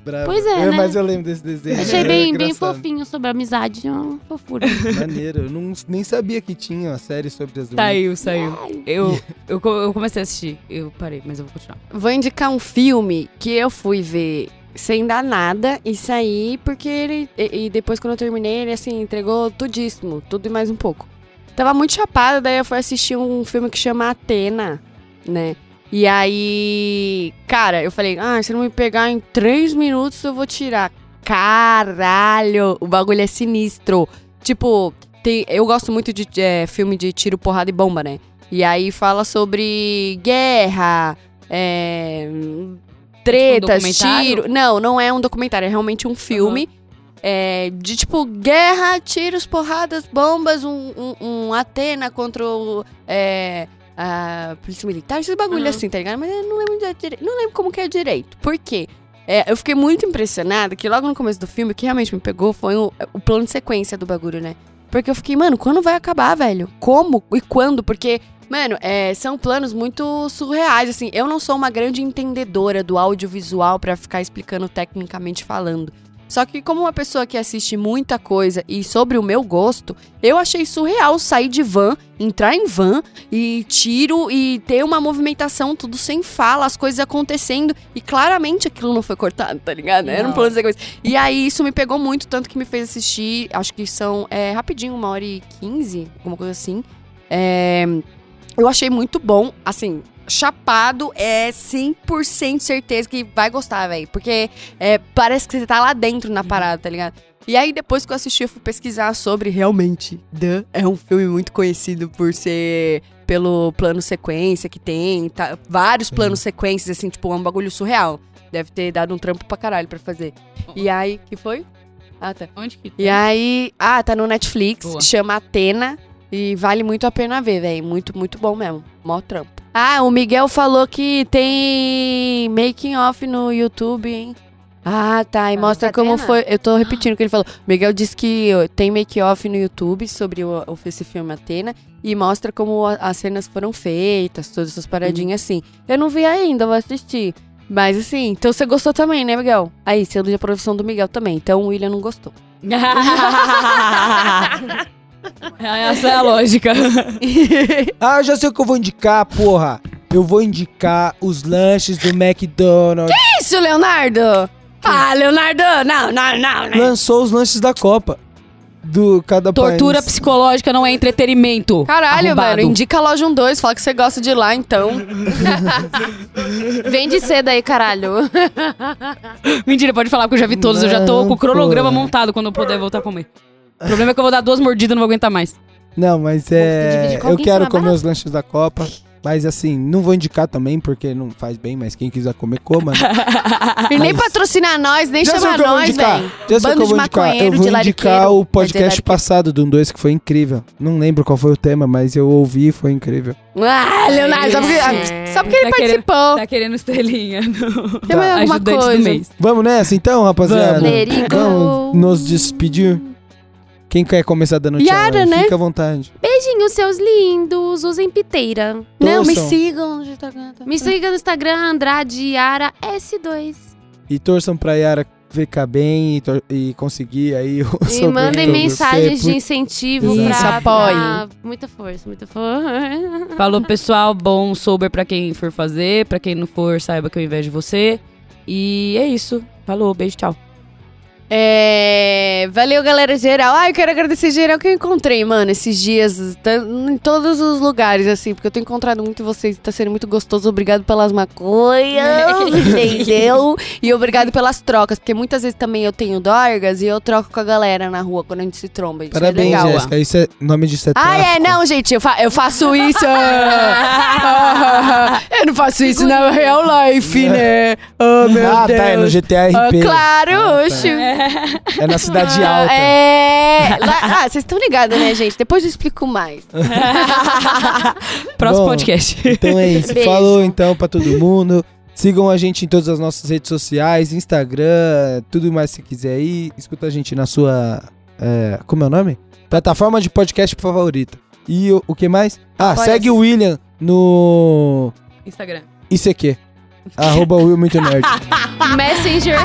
Bravo. Pois é, Eu- né? Mas eu lembro desse desenho. Achei era bem, bem engraçado. fofinho sobre a amizade. é uma fofura. *laughs* Maneiro. Eu não, nem sabia que tinha uma série sobre as. Saiu, saiu. Eu, *laughs* eu, eu comecei a assistir. Eu parei, mas eu vou continuar. Vou indicar um filme que eu fui ver sem dar nada e saí porque ele. E, e depois, quando eu terminei, ele assim, entregou tudíssimo, tudo e mais um pouco. Tava muito chapada, daí eu fui assistir um filme que chama Atena, né? E aí, cara, eu falei, ah, se não me pegar em três minutos, eu vou tirar. Caralho, o bagulho é sinistro. Tipo, tem, eu gosto muito de é, filme de tiro, porrada e bomba, né? E aí fala sobre guerra, é, tretas, documentário? tiro. Não, não é um documentário, é realmente um filme. é, de tipo, guerra, tiros, porradas, bombas, um, um, um Atena contra o. É, a polícia militar, esse bagulho Uhum. assim, tá ligado? Mas eu não lembro, de- dire- não lembro como que é direito. Por quê? É, eu fiquei muito impressionada que logo no começo do filme, o que realmente me pegou foi o, o plano de sequência do bagulho, né? Porque eu fiquei, mano, quando vai acabar, velho? Como e quando? Porque, mano, é, são planos muito surreais, assim. Eu não sou uma grande entendedora do audiovisual pra ficar explicando tecnicamente falando. Só que como uma pessoa que assiste muita coisa e sobre o meu gosto, eu achei surreal sair de van, entrar em van e tiro e ter uma movimentação tudo sem fala, as coisas acontecendo e claramente aquilo não foi cortado, tá ligado? Era um plano de sequência. E aí isso me pegou muito, tanto que me fez assistir, acho que são é, rapidinho, uma hora e quinze, alguma coisa assim. É, eu achei muito bom, assim, chapado é 100% certeza que vai gostar, velho. Porque é, parece que você tá lá dentro na parada, tá ligado? E aí, depois que eu assisti, eu fui pesquisar sobre realmente. The é um filme muito conhecido por ser pelo plano sequência que tem, tá, vários planos sequências, assim, tipo, é um bagulho surreal. Deve ter dado um trampo pra caralho pra fazer. E aí, que foi? Ah, tá. Onde que E aí, ah, tá no Netflix, Boa. chama Atena e vale muito a pena ver, velho. Muito, muito bom mesmo. Mó trampo. Ah, o Miguel falou que tem making off no YouTube, hein? Ah, tá. E Ah, mostra da como Atena? foi. Eu tô repetindo o que ele falou. O Miguel disse que tem make off no YouTube sobre o, esse filme Atena e mostra como as cenas foram feitas, todas essas paradinhas assim. Eu não vi ainda, vou assistir. Mas assim, então você gostou também, né, Miguel? Aí, sendo de profissão do Miguel também. Então o William não gostou. *laughs* *laughs* Essa é a lógica. *laughs* Ah, eu já sei o que eu vou indicar, porra. Eu vou indicar os lanches do McDonald's. Isso, Leonardo! Ah, Leonardo! Não, não, não, né? Lançou os lanches da Copa. Do cada Tortura país. psicológica não é entretenimento. Caralho, Arrombado. mano, indica a loja 12, fala que você gosta de lá, então. *laughs* Vende cedo aí, caralho. Mentira, pode falar, porque eu já vi todos. eu já tô Não, com o cronograma porra. montado quando eu puder voltar a comer. O problema é que eu vou dar duas mordidas e não vou aguentar mais. Não, mas é. Eu quero comer barato. os lanches da Copa. Mas assim, não vou indicar também, porque não faz bem, mas quem quiser comer, coma. né? *laughs* E nem Mas- patrocinar nós, nem chamar nós, velho. Já sei que eu Bando vou de indicar. Eu vou de indicar o podcast passado do 1 2 que foi incrível. Não lembro qual foi o tema, mas eu ouvi e foi incrível. Ah, Leonardo, só porque, ah, só porque ele Tá querendo- participou. Tá querendo estrelinha no Tem mais *laughs* alguma ajudante do coisa? mês. Vamos nessa então, rapaziada? Vamos. Vamos nos despedir. Quem quer começar dando tchau? Yara, aí? né? Fica à vontade. Beijinhos, seus lindos. Usem piteira. Não, me sigam no Instagram. Me siga no Instagram, Andrade Yara S2. E torçam pra Yara ficar bem e, e conseguir aí *laughs* o E mandem mensagens de incentivo Isso, pra, apoiem. pra- Muita força, muita força. Falou, pessoal, bom, sober pra quem for fazer. Pra quem não for, saiba que eu invejo você. E é isso. Falou, beijo, tchau. É, valeu, galera geral. Ah, eu quero agradecer geral que eu encontrei, mano, esses dias, tá- em todos os lugares, assim, porque eu tô encontrando muito vocês, tá sendo muito gostoso. Obrigado pelas maconhas, *laughs* entendeu? E obrigado pelas trocas, porque muitas vezes também eu tenho dorgas e eu troco com a galera na rua quando a gente se tromba. Isso Parabéns, é legal. Jéssica. Isso é nome disso é Ah, é, não, gente, eu, fa- eu faço isso. *laughs* eu não faço isso na real life, né? Oh, meu Ah, Deus. tá, é no GTA Ah, claro, Ah, tá. oxi. É na cidade Ah, *laughs* alta. É. Lá- ah, vocês estão ligados, né, gente? Depois eu explico mais. *laughs* Próximo Bom, podcast. Então é isso. Beijo. Falou então pra todo mundo. Sigam a gente em todas as nossas redes sociais, Instagram, tudo mais que você quiser aí. Escuta a gente na sua. é, como é o nome? Plataforma de podcast favorita. E o, o que mais? Ah, Apoia-se. segue o William no Instagram. ICQ. arroba Will Muito Nerd. *laughs* Messenger.